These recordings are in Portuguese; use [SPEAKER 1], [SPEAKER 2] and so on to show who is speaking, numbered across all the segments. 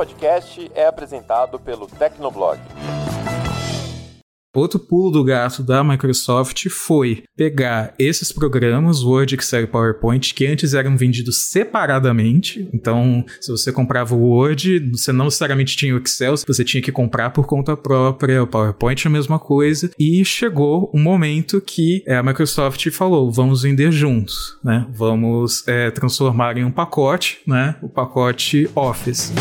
[SPEAKER 1] podcast é apresentado pelo Tecnoblog.
[SPEAKER 2] Outro pulo do gato da Microsoft foi pegar esses programas, Word, Excel e PowerPoint, que antes eram vendidos separadamente. Então, se você comprava o Word, você não necessariamente tinha o Excel, você tinha que comprar por conta própria, o PowerPoint é a mesma coisa. E chegou um momento que é, a Microsoft falou: vamos vender juntos, né? Vamos é, transformar em um pacote, né? O pacote Office.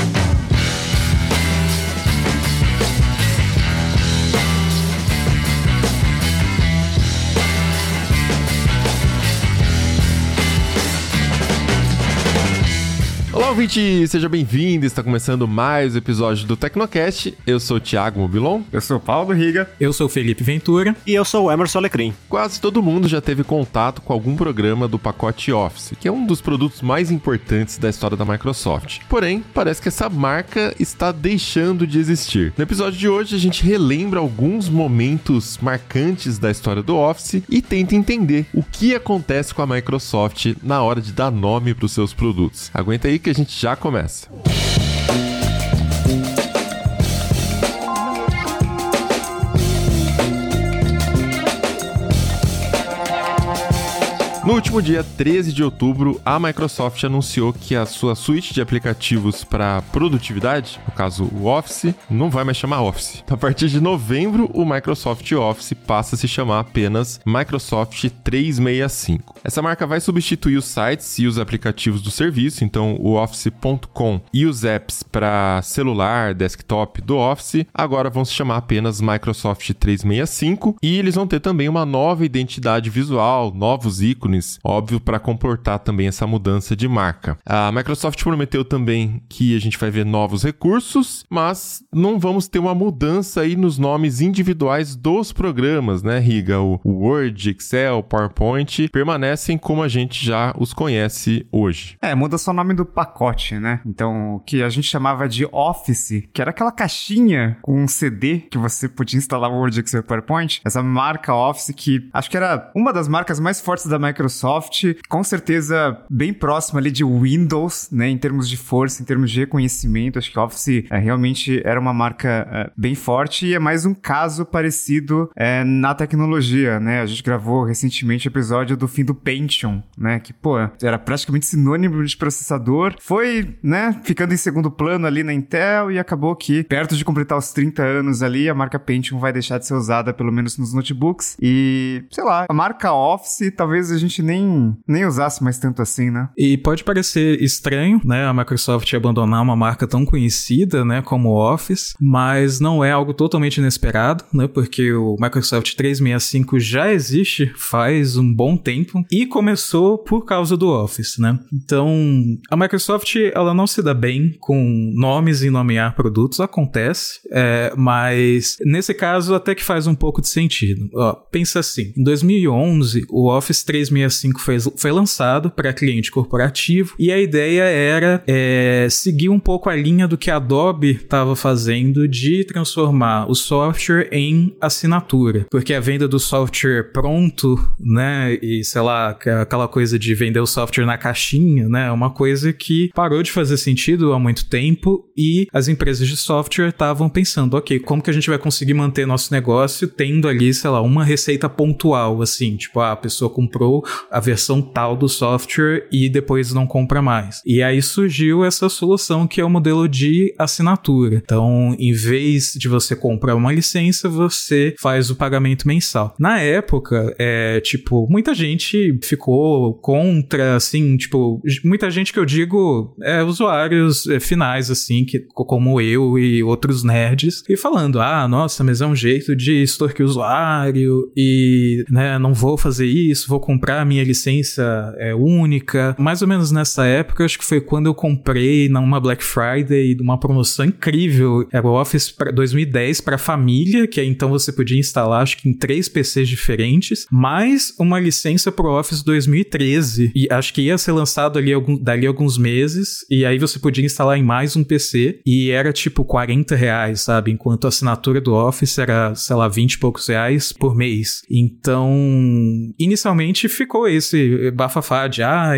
[SPEAKER 1] Ouvinte, seja bem-vindo. Está começando mais um episódio do Tecnocast. Eu sou o Thiago Mobilon.
[SPEAKER 3] Eu sou o Paulo Riga.
[SPEAKER 2] Eu sou o Felipe Ventura.
[SPEAKER 4] E eu sou o Emerson Alecrim.
[SPEAKER 1] Quase todo mundo já teve contato com algum programa do pacote Office, que é um dos produtos mais importantes da história da Microsoft. Porém, parece que essa marca está deixando de existir. No episódio de hoje, a gente relembra alguns momentos marcantes da história do Office e tenta entender o que acontece com a Microsoft na hora de dar nome para os seus produtos. Aguenta aí que a gente já começa. No último dia 13 de outubro, a Microsoft anunciou que a sua suíte de aplicativos para produtividade, no caso o Office, não vai mais chamar Office. A partir de novembro, o Microsoft Office passa a se chamar apenas Microsoft 365. Essa marca vai substituir os sites e os aplicativos do serviço, então o Office.com e os apps para celular, desktop do Office, agora vão se chamar apenas Microsoft 365 e eles vão ter também uma nova identidade visual, novos ícones óbvio, para comportar também essa mudança de marca. A Microsoft prometeu também que a gente vai ver novos recursos, mas não vamos ter uma mudança aí nos nomes individuais dos programas, né, Riga? O Word, Excel, PowerPoint permanecem como a gente já os conhece hoje.
[SPEAKER 3] É, muda só o nome do pacote, né? Então, o que a gente chamava de Office, que era aquela caixinha com um CD que você podia instalar o Word, Excel e PowerPoint, essa marca Office que acho que era uma das marcas mais fortes da Microsoft Microsoft, com certeza bem próximo ali de Windows, né, em termos de força, em termos de reconhecimento. Acho que Office é, realmente era uma marca é, bem forte e é mais um caso parecido é, na tecnologia, né? A gente gravou recentemente o episódio do fim do Pentium, né, que pô, era praticamente sinônimo de processador, foi, né, ficando em segundo plano ali na Intel e acabou que perto de completar os 30 anos ali, a marca Pentium vai deixar de ser usada pelo menos nos notebooks e, sei lá, a marca Office talvez a gente gente nem, nem usasse mais tanto assim, né?
[SPEAKER 2] E pode parecer estranho, né, a Microsoft abandonar uma marca tão conhecida, né, como Office, mas não é algo totalmente inesperado, né, porque o Microsoft 365 já existe faz um bom tempo e começou por causa do Office, né? Então, a Microsoft, ela não se dá bem com nomes e nomear produtos, acontece, é, mas nesse caso até que faz um pouco de sentido. Ó, pensa assim, em 2011, o Office 365 365 foi, foi lançado para cliente corporativo e a ideia era é, seguir um pouco a linha do que a Adobe estava fazendo de transformar o software em assinatura, porque a venda do software pronto, né, e sei lá, aquela coisa de vender o software na caixinha, né, é uma coisa que parou de fazer sentido há muito tempo e as empresas de software estavam pensando, ok, como que a gente vai conseguir manter nosso negócio tendo ali, sei lá, uma receita pontual, assim, tipo, ah, a pessoa comprou a versão tal do software e depois não compra mais. E aí surgiu essa solução que é o modelo de assinatura. Então, em vez de você comprar uma licença, você faz o pagamento mensal. Na época, é tipo, muita gente ficou contra, assim, tipo, muita gente que eu digo é usuários é, finais, assim, que, como eu e outros nerds, e falando, ah, nossa, mas é um jeito de extorquir o usuário e, né, não vou fazer isso, vou comprar minha licença é, única. Mais ou menos nessa época, acho que foi quando eu comprei numa Black Friday uma promoção incrível. Era o Office 2010 para família, que então você podia instalar, acho que em três PCs diferentes, mais uma licença pro Office 2013. E acho que ia ser lançado ali algum, dali alguns meses, e aí você podia instalar em mais um PC, e era tipo 40 reais, sabe? Enquanto a assinatura do Office era, sei lá, 20 e poucos reais por mês. Então, inicialmente ficou esse bafafá de, ah,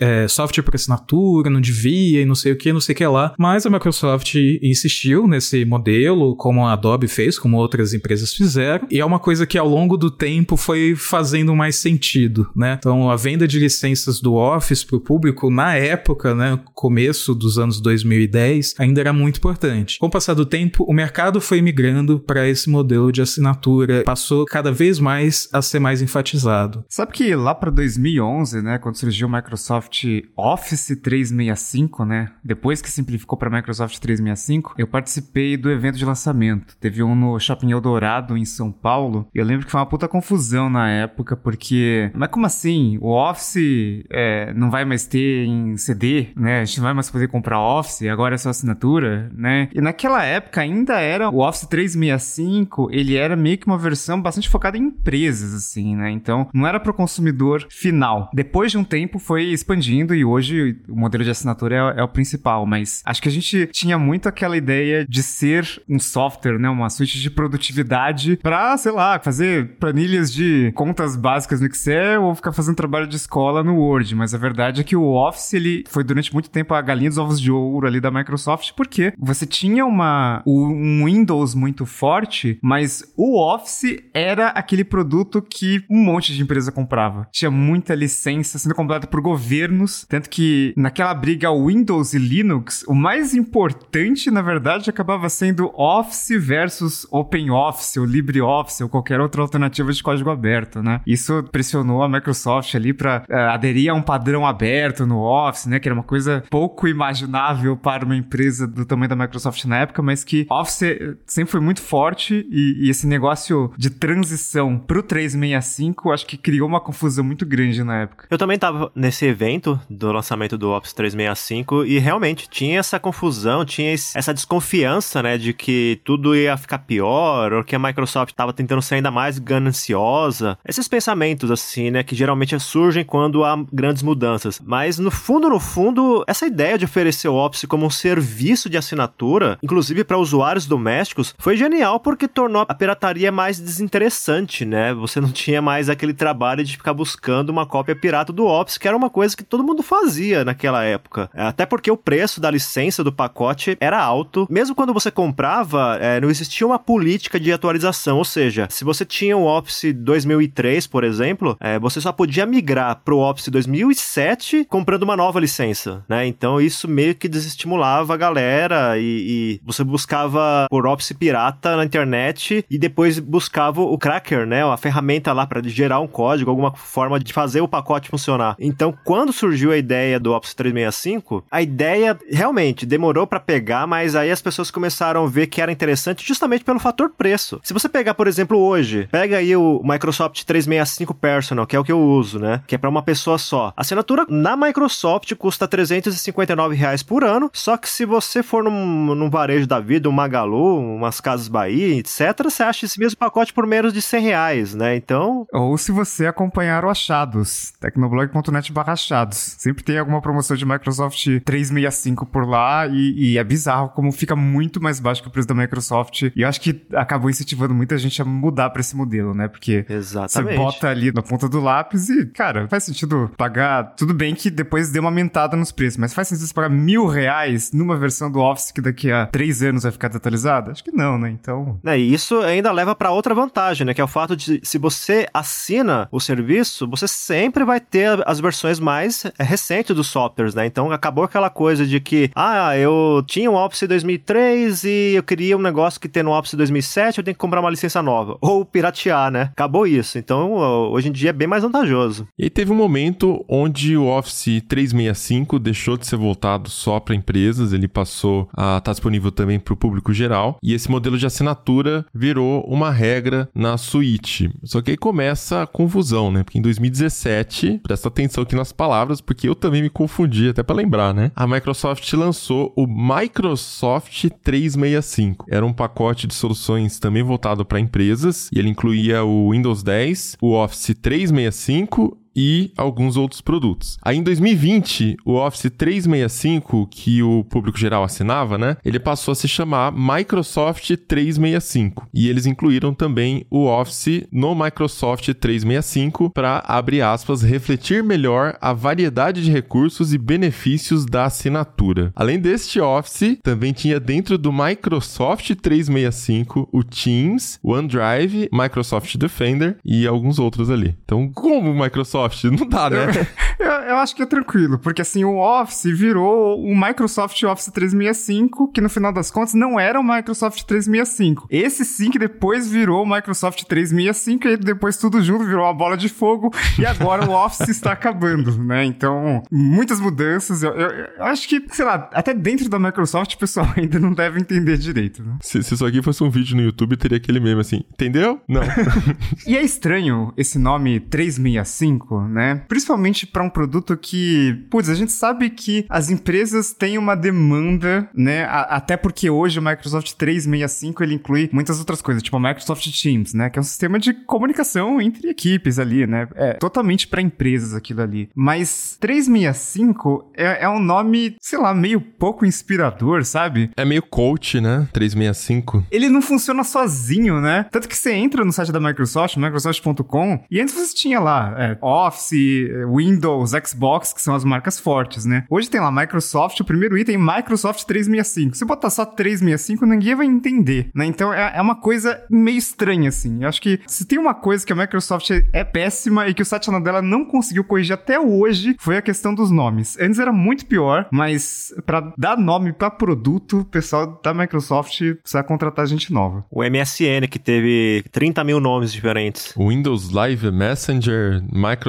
[SPEAKER 2] é, software por assinatura, não devia, e não sei o que, não sei o que lá. Mas a Microsoft insistiu nesse modelo, como a Adobe fez, como outras empresas fizeram, e é uma coisa que ao longo do tempo foi fazendo mais sentido, né? Então, a venda de licenças do Office para o público, na época, né, começo dos anos 2010, ainda era muito importante. Com o passar do tempo, o mercado foi migrando para esse modelo de assinatura, passou cada vez mais a ser mais enfatizado.
[SPEAKER 3] Sabe que lá para 2011, né, quando surgiu o Microsoft Office 365, né, depois que simplificou para Microsoft 365, eu participei do evento de lançamento. Teve um no Shopping Eldorado em São Paulo. Eu lembro que foi uma puta confusão na época, porque, mas como assim? O Office é, não vai mais ter em CD, né? A gente não vai mais poder comprar Office, agora é só assinatura, né? E naquela época ainda era o Office 365, ele era meio que uma versão bastante focada em empresas, assim, né? Então não era para consumidor final. Depois de um tempo foi expandindo e hoje o modelo de assinatura é, é, o principal, mas acho que a gente tinha muito aquela ideia de ser um software, né? Uma suíte de produtividade para, sei lá, fazer planilhas de contas básicas no Excel ou ficar fazendo trabalho de escola no Word, mas a verdade é que o Office ele foi durante muito tempo a galinha dos ovos de ouro ali da Microsoft, porque você tinha uma um Windows muito forte, mas o Office era aquele produto que um monte de empresa comprava. Tinha muita licença sendo comprada por governos, tanto que naquela briga Windows e Linux, o mais importante, na verdade, acabava sendo Office versus OpenOffice ou LibreOffice ou qualquer outra alternativa de código aberto, né? Isso pressionou a Microsoft ali para uh, eh, aderir a um padrão aberto no Office, né? Que era uma coisa pouco imaginável para uma empresa do tamanho da Microsoft na época, mas que Office sempre foi muito forte e, e esse negócio de transição pro 365, acho que criou uma confusão muito grande na época.
[SPEAKER 4] Eu também tava nesse evento do lançamento do Office 365 e realmente tinha essa confusão, tinha essa desconfiança, né, de que tudo ia ficar pior ou que a Microsoft tava tentando ser ainda mais gananciosa. Esses pensamentos assim, né, que geralmente surgem quando há grandes mudanças. Mas no fundo, no fundo, essa ideia de oferecer o Office como um serviço de assinatura, inclusive para usuários domésticos, foi genial porque tornou a pirataria mais desinteressante, né? Você não tinha mais aquele trabalho de ficar buscando uma cópia pirata do Office, que era uma coisa que todo mundo fazia naquela época. Até porque o preço da licença do pacote era alto. Mesmo quando você comprava, é, não existia uma política de atualização. Ou seja, se você tinha o Office 2003, por exemplo, é, você só podia migrar pro Office 2007 comprando uma nova licença, né? Então isso meio que desestimulava a galera e, e você buscava por Office pirata na internet e depois buscava o cracker, né? A ferramenta lá para gerar um código, alguma forma de fazer o pacote funcionar. Então, quando surgiu a ideia do Office 365, a ideia realmente demorou para pegar, mas aí as pessoas começaram a ver que era interessante justamente pelo fator preço. Se você pegar, por exemplo, hoje, pega aí o Microsoft 365 Personal, que é o que eu uso, né? Que é para uma pessoa só. A assinatura na Microsoft custa 359 reais por ano, só que se você for num, num varejo da vida, um Magalu, umas Casas Bahia, etc., você acha esse mesmo pacote por menos de 100 reais, né? Então...
[SPEAKER 3] Ou se você acompanhar o Achados, tecnoblog.net barra achados. Sempre tem alguma promoção de Microsoft 365 por lá e, e, é bizarro como fica muito mais baixo que o preço da Microsoft. E eu acho que acabou incentivando muita gente a mudar para esse modelo, né? Porque
[SPEAKER 4] Exatamente.
[SPEAKER 3] você bota ali na ponta do lápis e, cara, faz sentido pagar. Tudo bem que depois deu uma aumentada nos preços, mas faz sentido você pagar mil reais numa versão do Office que daqui a três anos vai ficar desatualizada? Acho que não, né? Então.
[SPEAKER 4] É, e isso ainda leva para outra vantagem, né? Que é o fato de se você assina o serviço, você sempre vai ter as versões mais recentes dos softwares, né? Então acabou aquela coisa de que, ah, eu tinha um Office 2003 e eu queria um negócio que tem no Office 2007, eu tenho que comprar uma licença nova. Ou piratear, né? Acabou isso. Então hoje em dia é bem mais vantajoso.
[SPEAKER 1] E teve um momento onde o Office 365 deixou de ser voltado só para empresas, ele passou a estar tá disponível também para o público geral. E esse modelo de assinatura virou uma regra na suíte. Só que aí começa a confusão, né? Porque em 2017, presta atenção aqui nas palavras, porque eu também me confundi, até para lembrar, né? A Microsoft lançou o Microsoft 365. Era um pacote de soluções também voltado para empresas, e ele incluía o Windows 10, o Office 365 e alguns outros produtos. Aí em 2020, o Office 365, que o público geral assinava, né? Ele passou a se chamar Microsoft 365. E eles incluíram também o Office no Microsoft 365 para, abre aspas, refletir melhor a variedade de recursos e benefícios da assinatura. Além deste Office, também tinha dentro do Microsoft 365 o Teams, o OneDrive, Microsoft Defender e alguns outros ali. Então, como Microsoft? Não dá, né?
[SPEAKER 3] Eu, eu, acho que é tranquilo, porque assim, o Office virou o Microsoft Office 365, que no final das contas não era o Microsoft 365. Esse sim que depois virou o Microsoft 365, e depois tudo junto virou uma bola de fogo, e agora o Office está acabando, né? Então, muitas mudanças. Eu, eu, eu, acho que, sei lá, até dentro da Microsoft o pessoal ainda não deve entender direito, né?
[SPEAKER 1] Se, se isso aqui fosse um vídeo no YouTube, teria aquele meme assim, entendeu? Não.
[SPEAKER 3] e é estranho esse nome 365, né? Principalmente para um produto que, putz, a gente sabe que as empresas têm uma demanda, né? A, até porque hoje o Microsoft 365 ele inclui muitas outras coisas, tipo o Microsoft Teams, né? Que é um sistema de comunicação entre equipes ali, né? É totalmente para empresas aquilo ali. Mas 365 é, é um nome, sei lá, meio pouco inspirador, sabe?
[SPEAKER 1] É meio coach, né? 365.
[SPEAKER 3] Ele não funciona sozinho, né? Tanto que você entra no site da Microsoft, microsoft.com, e antes você tinha lá é, Office, Windows, Xbox, que são as marcas fortes, né? Hoje tem lá Microsoft, o primeiro item, Microsoft 365. Se botar só 365, ninguém vai entender, né? Então é, é uma coisa meio estranha, assim. Eu acho que se tem uma coisa que a Microsoft é péssima e que o Satya Nadella não conseguiu corrigir até hoje, foi a questão dos nomes. Antes era muito pior, mas para dar nome para produto, o pessoal da Microsoft precisa contratar gente nova.
[SPEAKER 4] O MSN, que teve 30 mil nomes diferentes.
[SPEAKER 1] Windows Live Messenger, Microsoft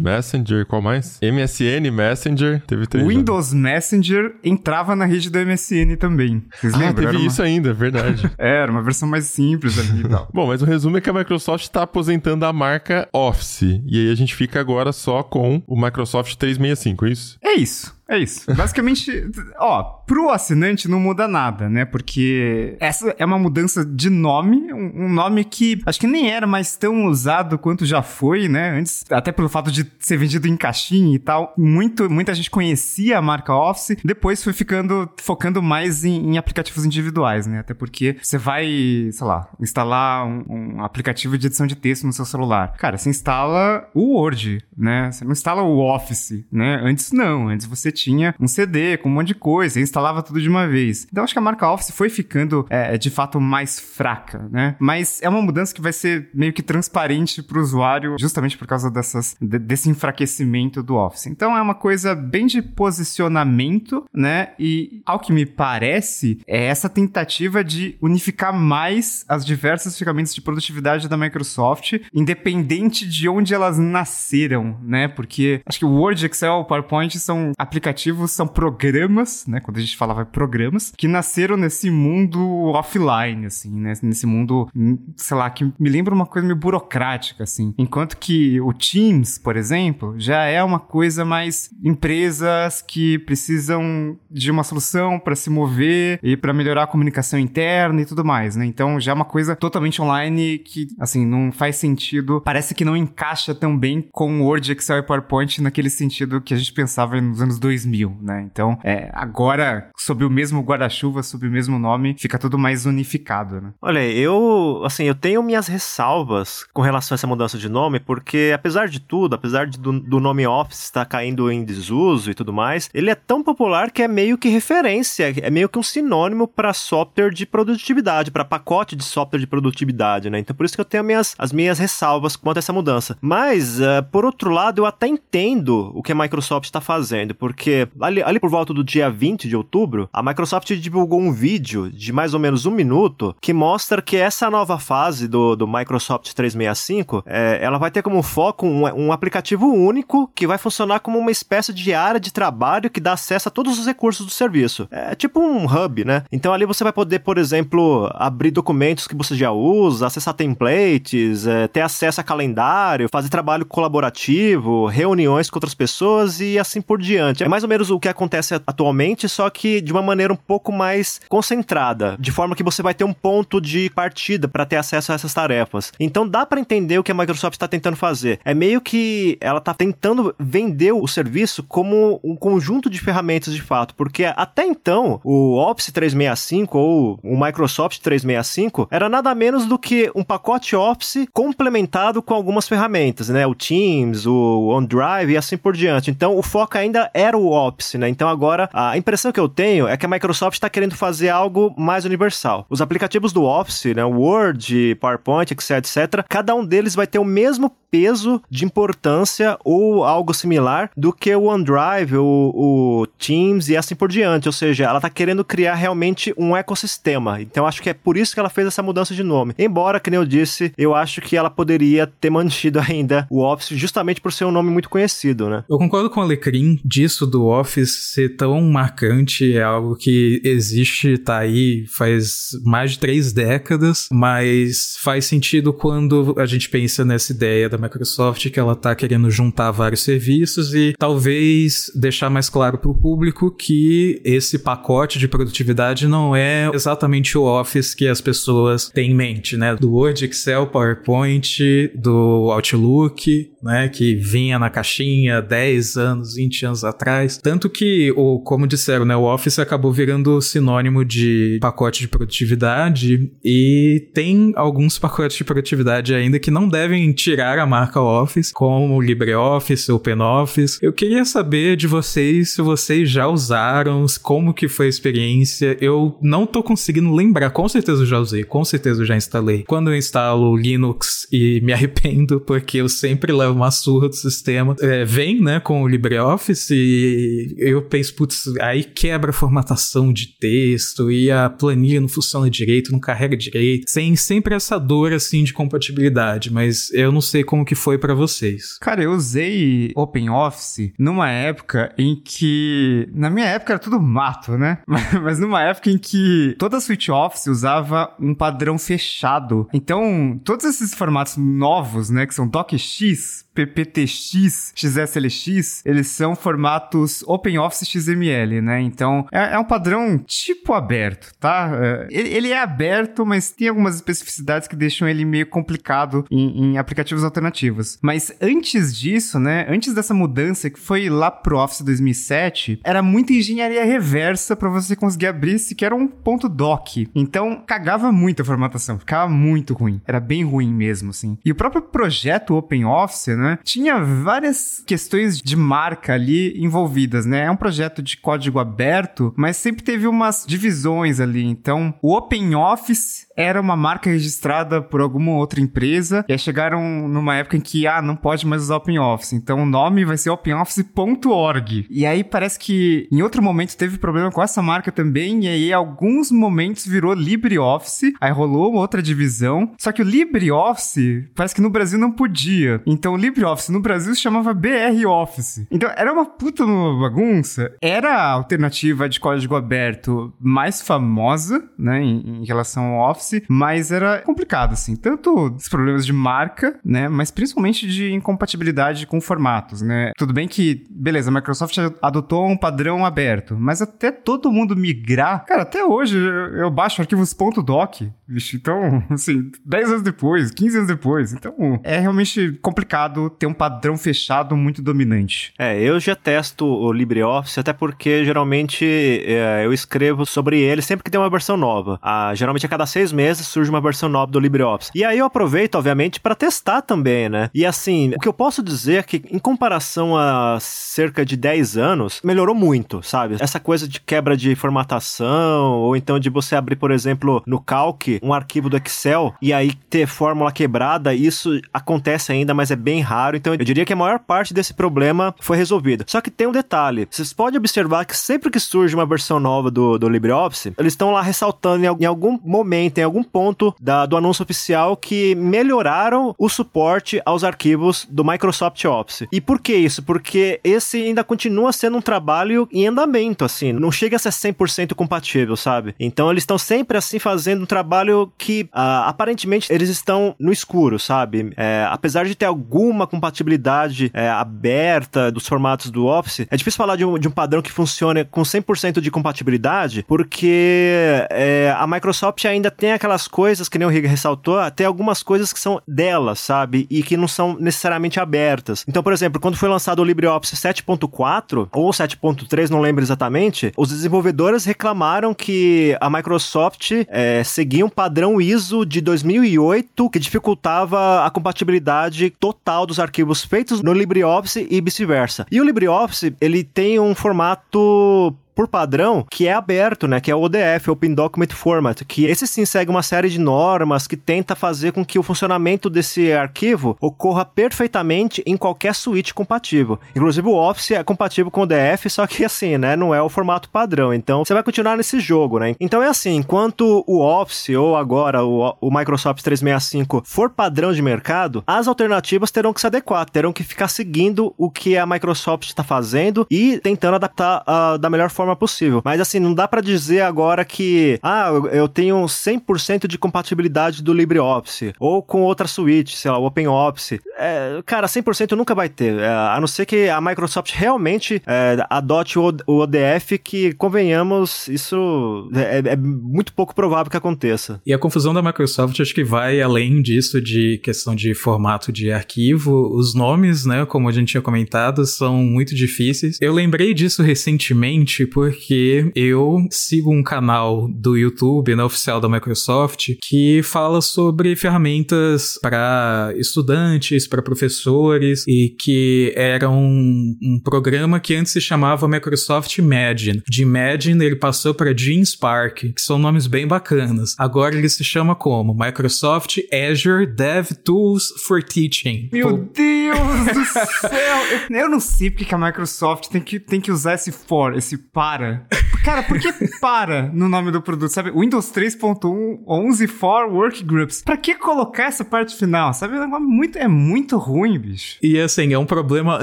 [SPEAKER 1] Messenger, qual mais? MSN Messenger, teve três.
[SPEAKER 3] Windows Messenger entrava na rede do MSN também. Vocês
[SPEAKER 1] ah,
[SPEAKER 3] lembram?
[SPEAKER 1] teve
[SPEAKER 3] uma-
[SPEAKER 1] isso ainda, é verdade.
[SPEAKER 3] Era uma versão mais simples ali e tal.
[SPEAKER 1] Bom, mas o resumo é que a Microsoft está aposentando a marca Office. E aí a gente fica agora só com o Microsoft 365, é isso?
[SPEAKER 3] É isso. É isso. Basicamente, ó, pro assinante não muda nada, né? Porque essa é uma mudança de nome, um, nome que acho que nem era mais tão usado quanto já foi, né? Antes, até pelo fato de ser vendido em caixinha e tal, muito, muita gente conhecia a marca Office, depois foi ficando, focando mais em, em aplicativos individuais, né? Até porque você vai, sei lá, instalar um, um aplicativo de edição de texto no seu celular. Cara, você instala o Word, né? Você não instala o Office, né? Antes não, antes você tinha um CD com um monte de coisa, instalava tudo de uma vez. Então acho que a marca Office foi ficando é, de fato mais fraca, né? Mas é uma mudança que vai ser meio que transparente para o usuário, justamente por causa dessas, de- desse enfraquecimento do Office. Então é uma coisa bem de posicionamento, né? E ao que me parece, é essa tentativa de unificar mais as diversas ferramentas de produtividade da Microsoft, independente de onde elas nasceram, né? Porque acho que o Word, Excel, PowerPoint são aplicativos, são programas, né? Quando a gente falava programas, que nasceram nesse mundo offline, assim, né? Nesse mundo, hum, sei lá, que me lembra uma coisa meio burocrática, assim. Enquanto que o Teams, por exemplo, já é uma coisa mais empresas que precisam de uma solução para se mover e para melhorar a comunicação interna e tudo mais, né? Então já é uma coisa totalmente online que, assim, não faz sentido. Parece que não encaixa tão bem com Word, Excel e PowerPoint naquele sentido que a gente pensava nos anos 2000, né? Então, é, agora, sob o mesmo guarda-chuva, sob o mesmo nome, fica tudo mais unificado, né?
[SPEAKER 4] Olha, eu, assim, eu tenho minhas ressalvas com relação a essa mudança de nome, porque apesar de tudo, apesar de, do, do nome Office estar caindo em desuso e tudo mais, ele é tão popular que é meio que referência, é meio que um sinônimo para software de produtividade, para pacote de software de produtividade, né? Então por isso que eu tenho minhas, as minhas ressalvas quanto a essa mudança. Mas, eh, por outro lado, eu até entendo o que a Microsoft está fazendo, porque ali, ali por volta do dia 20 de outubro, a Microsoft divulgou um vídeo de mais ou menos um minuto que mostra que essa nova fase do, do Microsoft 365, eh, ela vai ter como foco um, um aplicativo único que vai funcionar como uma espécie de área de trabalho que dá acesso a todos os recursos do serviço. É tipo um hub, né? Então ali você vai poder, por exemplo, abrir documentos que você já usa, acessar templates, eh, ter acesso a calendário, fazer trabalho colaborativo, reuniões com outras pessoas e assim por por diante. É mais ou menos o que acontece atualmente, só que de uma maneira um pouco mais concentrada, de forma que você vai ter um ponto de partida para ter acesso a essas tarefas. Então dá para entender o que a Microsoft está tentando fazer. É meio que ela está tentando vender o serviço como um conjunto de ferramentas de fato, porque até então o Office 365 ou o Microsoft 365 era nada menos do que um pacote Office complementado com algumas ferramentas, né? O Teams, o OneDrive e assim por diante. Então o foco era o Office, né? Então agora a impressão que eu tenho é que a Microsoft está querendo fazer algo mais universal. Os aplicativos do Office, né? Word, PowerPoint, Excel, etc. Cada um deles vai ter o mesmo peso de importância ou algo similar do que o OneDrive, o, o Teams e assim por diante. Ou seja, ela está querendo criar realmente um ecossistema. Então acho que é por isso que ela fez essa mudança de nome. Embora, nem eu disse, eu acho que ela poderia ter mantido ainda o Office justamente por ser um nome muito conhecido, né?
[SPEAKER 2] Eu concordo com o Alecrim disso do Office ser tão marcante, é algo que existe, tá aí faz mais de três décadas, mas faz sentido quando a gente pensa nessa ideia da Microsoft que ela tá querendo juntar vários serviços e talvez deixar mais claro para o público que esse pacote de produtividade não é exatamente o Office que as pessoas têm em mente, né? Do Word, Excel, PowerPoint, do Outlook, né? Que vinha na caixinha 10 anos, 20 anos atrás. Tanto que, o, como disseram, né? O Office acabou virando sinônimo de pacote de produtividade e tem alguns pacotes de produtividade ainda que não devem tirar a marca Office, como o LibreOffice, OpenOffice. Eu queria saber de vocês se vocês já usaram, como que foi a experiência. Eu não tô conseguindo lembrar, com certeza eu já usei, com certeza eu já instalei. Quando eu instalo Linux e me arrependo, porque eu sempre levo uma surra do sistema, é, vem, né, com o LibreOffice e eu penso, putz, aí quebra a formatação de texto e a planilha não funciona direito, não carrega direito, sem sempre essa dor, assim, de compatibilidade, mas eu não sei como que foi para vocês.
[SPEAKER 3] Cara, eu usei OpenOffice numa época em que, na minha época era tudo mato, né? Mas numa época em que toda a suite Office usava um padrão fechado. Então, todos esses formatos novos, né, que são DocX, PPTX, XSLX, eles são formatos OpenOffice XML, né? Então, é, é um padrão tipo aberto, tá? É, ele, é aberto, mas tem algumas especificidades que deixam ele meio complicado em, em, aplicativos alternativos. Mas antes disso, né? Antes dessa mudança, que foi lá pro Office 2007, era muita engenharia reversa para você conseguir abrir sequer um ponto doc. Então, cagava muito a formatação, ficava muito ruim. Era bem ruim mesmo, assim. E o próprio projeto OpenOffice, né? Né? Tinha várias questões de marca ali envolvidas, né? É um projeto de código aberto, mas sempre teve umas divisões ali. Então, o Open Office era uma marca registrada por alguma outra empresa, e aí chegaram numa época em que, ah, não pode mais usar OpenOffice, então o nome vai ser openoffice.org. E aí parece que em outro momento teve problema com essa marca também, e aí alguns momentos virou LibreOffice, aí rolou uma outra divisão, só que o LibreOffice parece que no Brasil não podia. Então o LibreOffice no Brasil se chamava BR Office. Então era uma puta bagunça. Era a alternativa de código aberto mais famosa, né, em, em relação ao Office, mas era complicado, assim. Tanto os problemas de marca, né? Mas principalmente de incompatibilidade com formatos, né? Tudo bem que, beleza, a Microsoft adotou um padrão aberto, mas até todo mundo migrar, cara, até hoje eu baixo arquivos .doc, bicho, então, assim, 10 anos depois, 15 anos depois, então é realmente complicado ter um padrão fechado muito dominante.
[SPEAKER 4] É, eu já testo o LibreOffice, até porque geralmente é, eu escrevo sobre ele sempre que tem uma versão nova. Ah, geralmente a cada seis meses surge uma versão nova do LibreOffice. E aí eu aproveito, obviamente, para testar também, né? E assim, o que eu posso dizer é que, em comparação a cerca de 10 anos, melhorou muito, sabe? Essa coisa de quebra de formatação, ou então de você abrir, por exemplo, no Calc, um arquivo do Excel e aí ter fórmula quebrada, isso acontece ainda, mas é bem raro. Então eu diria que a maior parte desse problema foi resolvida. Só que tem um detalhe: vocês podem observar que sempre que surge uma versão nova do, do LibreOffice, eles estão lá ressaltando em, em algum momento, em algum ponto da, do anúncio oficial que melhoraram o suporte aos arquivos do Microsoft Office. E por que isso? Porque esse ainda continua sendo um trabalho em andamento, assim, não chega a ser 100% compatível, sabe? Então eles estão sempre assim fazendo um trabalho trabalho que uh, aparentemente eles estão no escuro, sabe? É, apesar de ter alguma compatibilidade é, aberta dos formatos do Office, é difícil falar de um, de um padrão que funcione com 100% de compatibilidade, porque é, a Microsoft ainda tem aquelas coisas, que nem o Riga ressaltou, tem algumas coisas que são delas, sabe? E que não são necessariamente abertas. Então, por exemplo, quando foi lançado o LibreOffice 7.4 ou 7.3, não lembro exatamente, os desenvolvedores reclamaram que a Microsoft é, seguia um padrão ISO de 2008 que dificultava a compatibilidade total dos arquivos feitos no LibreOffice e vice-versa. E o LibreOffice, ele tem um formato por padrão, que é aberto, né? Que é o ODF, Open Document Format, que esse sim segue uma série de normas que tenta fazer com que o funcionamento desse arquivo ocorra perfeitamente em qualquer suíte compatível. Inclusive o Office é compatível com o ODF, só que assim, né? Não é o formato padrão. Então você vai continuar nesse jogo, né? Então é assim, enquanto o Office ou agora o, o Microsoft 365 for padrão de mercado, as alternativas terão que se adequar, terão que ficar seguindo o que a Microsoft está fazendo e tentando adaptar uh, da melhor forma forma possível. Mas assim, não dá para dizer agora que, ah, eu tenho 100% de compatibilidade do LibreOffice, ou com outra suíte, sei lá, o OpenOffice. É, cara, 100% nunca vai ter, é, a não ser que a Microsoft realmente é, adote o, o ODF, que, convenhamos, isso é, é, muito pouco provável que aconteça.
[SPEAKER 2] E a confusão da Microsoft acho que vai além disso de questão de formato de arquivo. Os nomes, né, como a gente tinha comentado, são muito difíceis. Eu lembrei disso recentemente porque eu sigo um canal do YouTube, né, oficial da Microsoft, que fala sobre ferramentas para estudantes, para professores, e que era um, um, programa que antes se chamava Microsoft Imagine. De Imagine ele passou para GeneSpark, que são nomes bem bacanas. Agora ele se chama como? Microsoft Azure Dev Tools for Teaching.
[SPEAKER 3] Meu Pô. Deus do céu! Eu, eu não sei porque que a Microsoft tem que, tem que usar esse for, esse par para. Cara, por que para no nome do produto, sabe? Windows 3.1 11 for Workgroups. Pra que colocar essa parte final, sabe? É muito, é muito ruim, bicho.
[SPEAKER 2] E assim, é um problema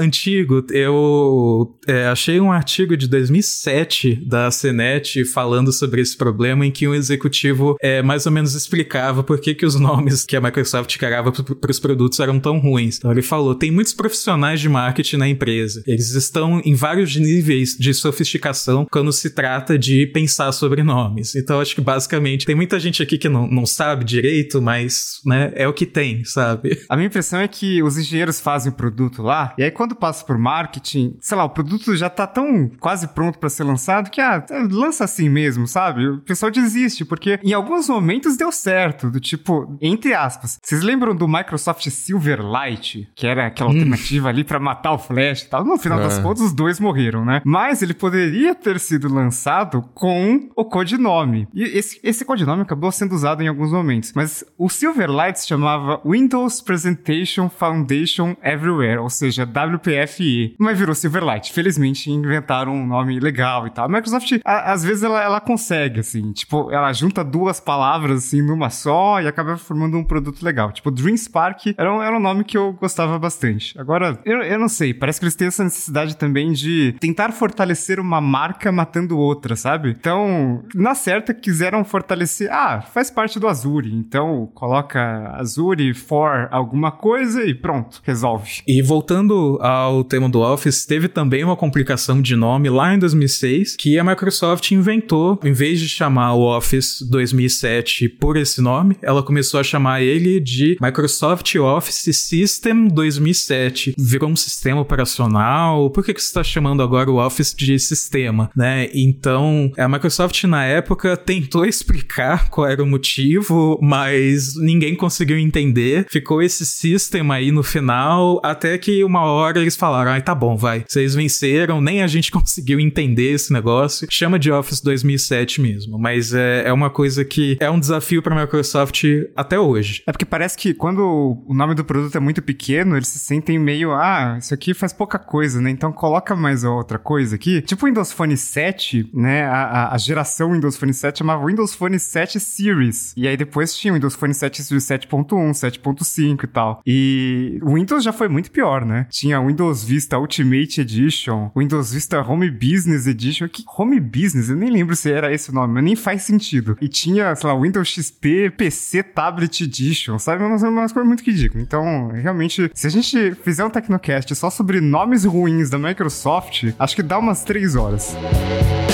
[SPEAKER 2] antigo. Eu é, achei um artigo de 2007 da CNET falando sobre esse problema em que um executivo é, mais ou menos explicava por que, que os nomes que a Microsoft carava para os produtos eram tão ruins. Então ele falou, tem muitos profissionais de marketing na empresa. Eles estão em vários níveis de sofisticação quando se trata de pensar sobre nomes. Então, acho que basicamente tem muita gente aqui que não, não sabe direito, mas né, é o que tem, sabe?
[SPEAKER 3] A minha impressão é que os engenheiros fazem o produto lá, e aí quando passa por marketing, sei lá, o produto já tá tão quase pronto para ser lançado que, ah, lança assim mesmo, sabe? O pessoal desiste, porque em alguns momentos deu certo, do tipo, entre aspas. Vocês lembram do Microsoft Silverlight, que era aquela hum. alternativa ali para matar o Flash e tal? No final é. das contas, os dois morreram, né? Mas ele poderia ter sido lançado com o codinome. E esse, esse codinome acabou sendo usado em alguns momentos. Mas o Silverlight se chamava Windows Presentation Foundation Everywhere, ou seja, WPFE. Mas virou Silverlight. Felizmente inventaram um nome legal e tal. A Microsoft, a, às vezes, ela, ela consegue, assim. Tipo, ela junta duas palavras, assim, numa só e acaba formando um produto legal. Tipo, Dream Spark era um, era um nome que eu gostava bastante. Agora, eu, eu não sei. Parece que eles têm essa necessidade também de tentar fortalecer uma marca marca matando outra, sabe? Então, na certa, quiseram fortalecer. Ah, faz parte do Azure. Então, coloca Azure for alguma coisa e pronto, resolve.
[SPEAKER 2] E voltando ao tema do Office, teve também uma complicação de nome lá em 2006 que a Microsoft inventou. Em vez de chamar o Office 2007 por esse nome, ela começou a chamar ele de Microsoft Office System 2007. Virou um sistema operacional. Por que, que você está chamando agora o Office de sistema? Né? Então, a Microsoft na época tentou explicar qual era o motivo, mas ninguém conseguiu entender. Ficou esse sistema aí no final, até que uma hora eles falaram: ai, tá bom, vai. Vocês venceram, nem a gente conseguiu entender esse negócio. Chama de Office 2007 mesmo, mas é, é uma coisa que é um desafio para Microsoft até hoje.
[SPEAKER 3] É porque parece que quando o nome do produto é muito pequeno, eles se sentem meio, ah, isso aqui faz pouca coisa, né? Então coloca mais outra coisa aqui. Tipo o Windows Phone 7, 7, né, a, a geração Windows Phone 7 chamava Windows Phone 7 Series. E aí depois tinha o Windows Phone 7 Series 7.1, 7.5 e tal. E o Windows já foi muito pior, né? Tinha Windows Vista Ultimate Edition, Windows Vista Home Business Edition. Que Home Business? Eu nem lembro se era esse o nome, mas nem faz sentido. E tinha, sei lá, Windows XP PC Tablet Edition, sabe? Umas, umas coisas muito ridículas. Então, realmente, se a gente fizer um Tecnocast só sobre nomes ruins da Microsoft, acho que dá umas três horas.
[SPEAKER 1] Vamos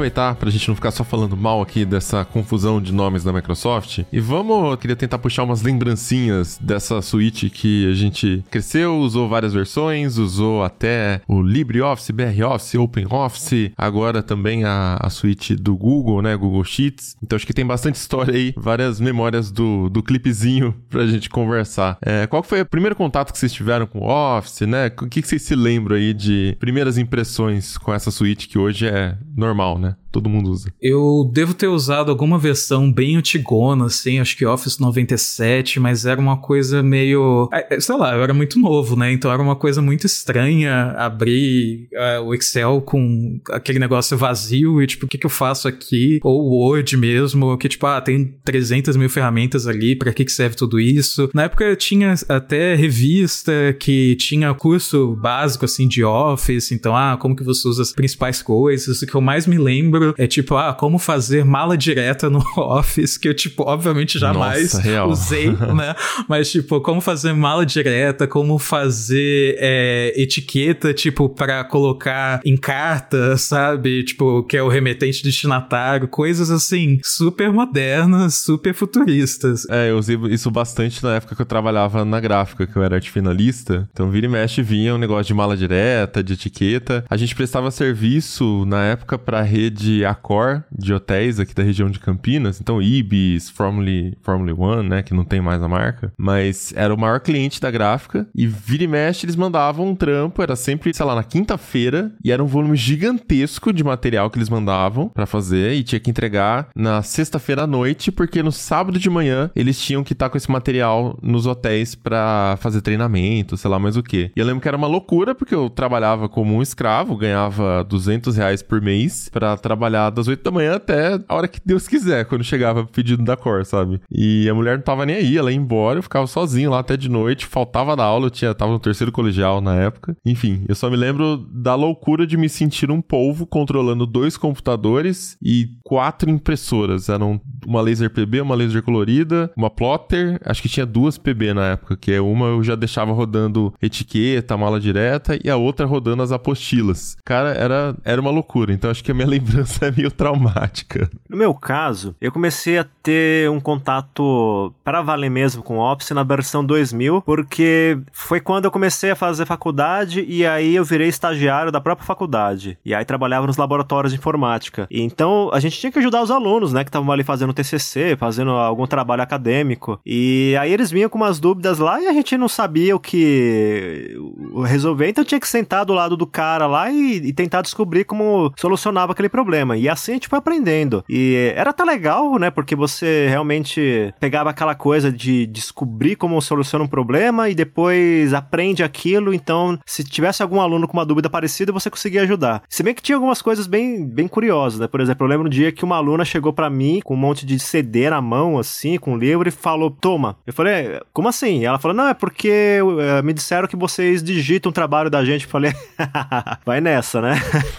[SPEAKER 1] aproveitar pra gente não ficar só falando mal aqui dessa confusão de nomes da Microsoft e vamos, eu queria tentar puxar umas lembrancinhas dessa suíte que a gente cresceu, usou várias versões, usou até o LibreOffice, BROffice, OpenOffice, agora também a, a suíte do Google, né, Google Sheets. Então acho que tem bastante história aí, várias memórias do, do clipezinho pra gente conversar. É, qual foi o primeiro contato que vocês tiveram com o Office, né? O que, que vocês se lembram aí de primeiras impressões com essa suíte que hoje é normal? né? ne? Todo mundo usa.
[SPEAKER 2] Eu devo ter usado alguma versão bem antigona, assim, acho que Office 97, mas era uma coisa meio. É, é, sei lá, eu era muito novo, né? Então era uma coisa muito estranha abrir uh, o Excel com aquele negócio vazio e, tipo, o que, que eu faço aqui? Ou o Word mesmo, que, tipo, ah, tem 300 mil ferramentas ali, pra que, que serve tudo isso? Na época tinha até revista que tinha curso básico, assim, de Office, então, ah, como que você usa as principais coisas. O que eu mais me lembro é tipo, ah, como fazer mala direta no Office, que eu, tipo, obviamente jamais Nossa, usei, né? Mas, tipo, como fazer mala direta, como fazer é, etiqueta, tipo, para colocar em carta, sabe? Tipo, que é o remetente destinatário, coisas assim, super modernas, super futuristas.
[SPEAKER 1] É, eu usei isso bastante na época que eu trabalhava na gráfica, que eu era arte finalista. Então, vira e mexe vinha um negócio de mala direta, de etiqueta. A gente prestava serviço na época para rede Accor de hotéis aqui da região de Campinas. Então, Ibis, Formula, Formula One, né? Que não tem mais a marca. Mas era o maior cliente da gráfica. E vira e mexe, eles mandavam um trampo. Era sempre, sei lá, na quinta-feira. E era um volume gigantesco de material que eles mandavam para fazer. E tinha que entregar na sexta-feira à noite, porque no sábado de manhã eles tinham que estar tá com esse material nos hotéis para fazer treinamento, sei lá mais o que. E eu lembro que era uma loucura, porque eu trabalhava como um escravo, ganhava 200 reais por mês para trabalhar das 8 da manhã até a hora que Deus quiser, quando chegava pedido da cor, sabe? E a mulher não tava nem aí, ela ia embora, eu ficava sozinho lá até de noite, faltava da aula, eu tinha, tava no terceiro colegial na época. Enfim, eu só me lembro da loucura de me sentir um polvo controlando dois computadores e quatro impressoras. Eram uma laser PB, uma laser colorida, uma plotter, acho que tinha duas PB na época, que é uma eu já deixava rodando etiqueta, mala direta, e a outra rodando as apostilas. Cara, era, era uma loucura. Então acho que a minha lembrança é meio traumática.
[SPEAKER 4] No meu caso, eu comecei a ter um contato para valer mesmo com o Office na versão 2000, porque foi quando eu comecei a fazer faculdade e aí eu virei estagiário da própria faculdade. E aí trabalhava nos laboratórios de informática. E então a gente tinha que ajudar os alunos, né, que estavam ali fazendo TCC, fazendo algum trabalho acadêmico. E aí eles vinham com umas dúvidas lá e a gente não sabia o que resolver, então tinha que sentar do lado do cara lá e, e tentar descobrir como solucionava aquele problema. E assim a gente foi aprendendo. E era até legal, né? Porque você realmente pegava aquela coisa de descobrir como soluciona um problema e depois aprende aquilo. Então, se tivesse algum aluno com uma dúvida parecida, você conseguia ajudar. Se bem que tinha algumas coisas bem, bem curiosas, né? Por exemplo, eu lembro um dia que uma aluna chegou para mim com um monte de CD na mão, assim, com um livro e falou: Toma. Eu falei: Como assim? Ela falou: Não, é porque uh, me disseram que vocês digitam o trabalho da gente. Eu falei: Vai nessa, né?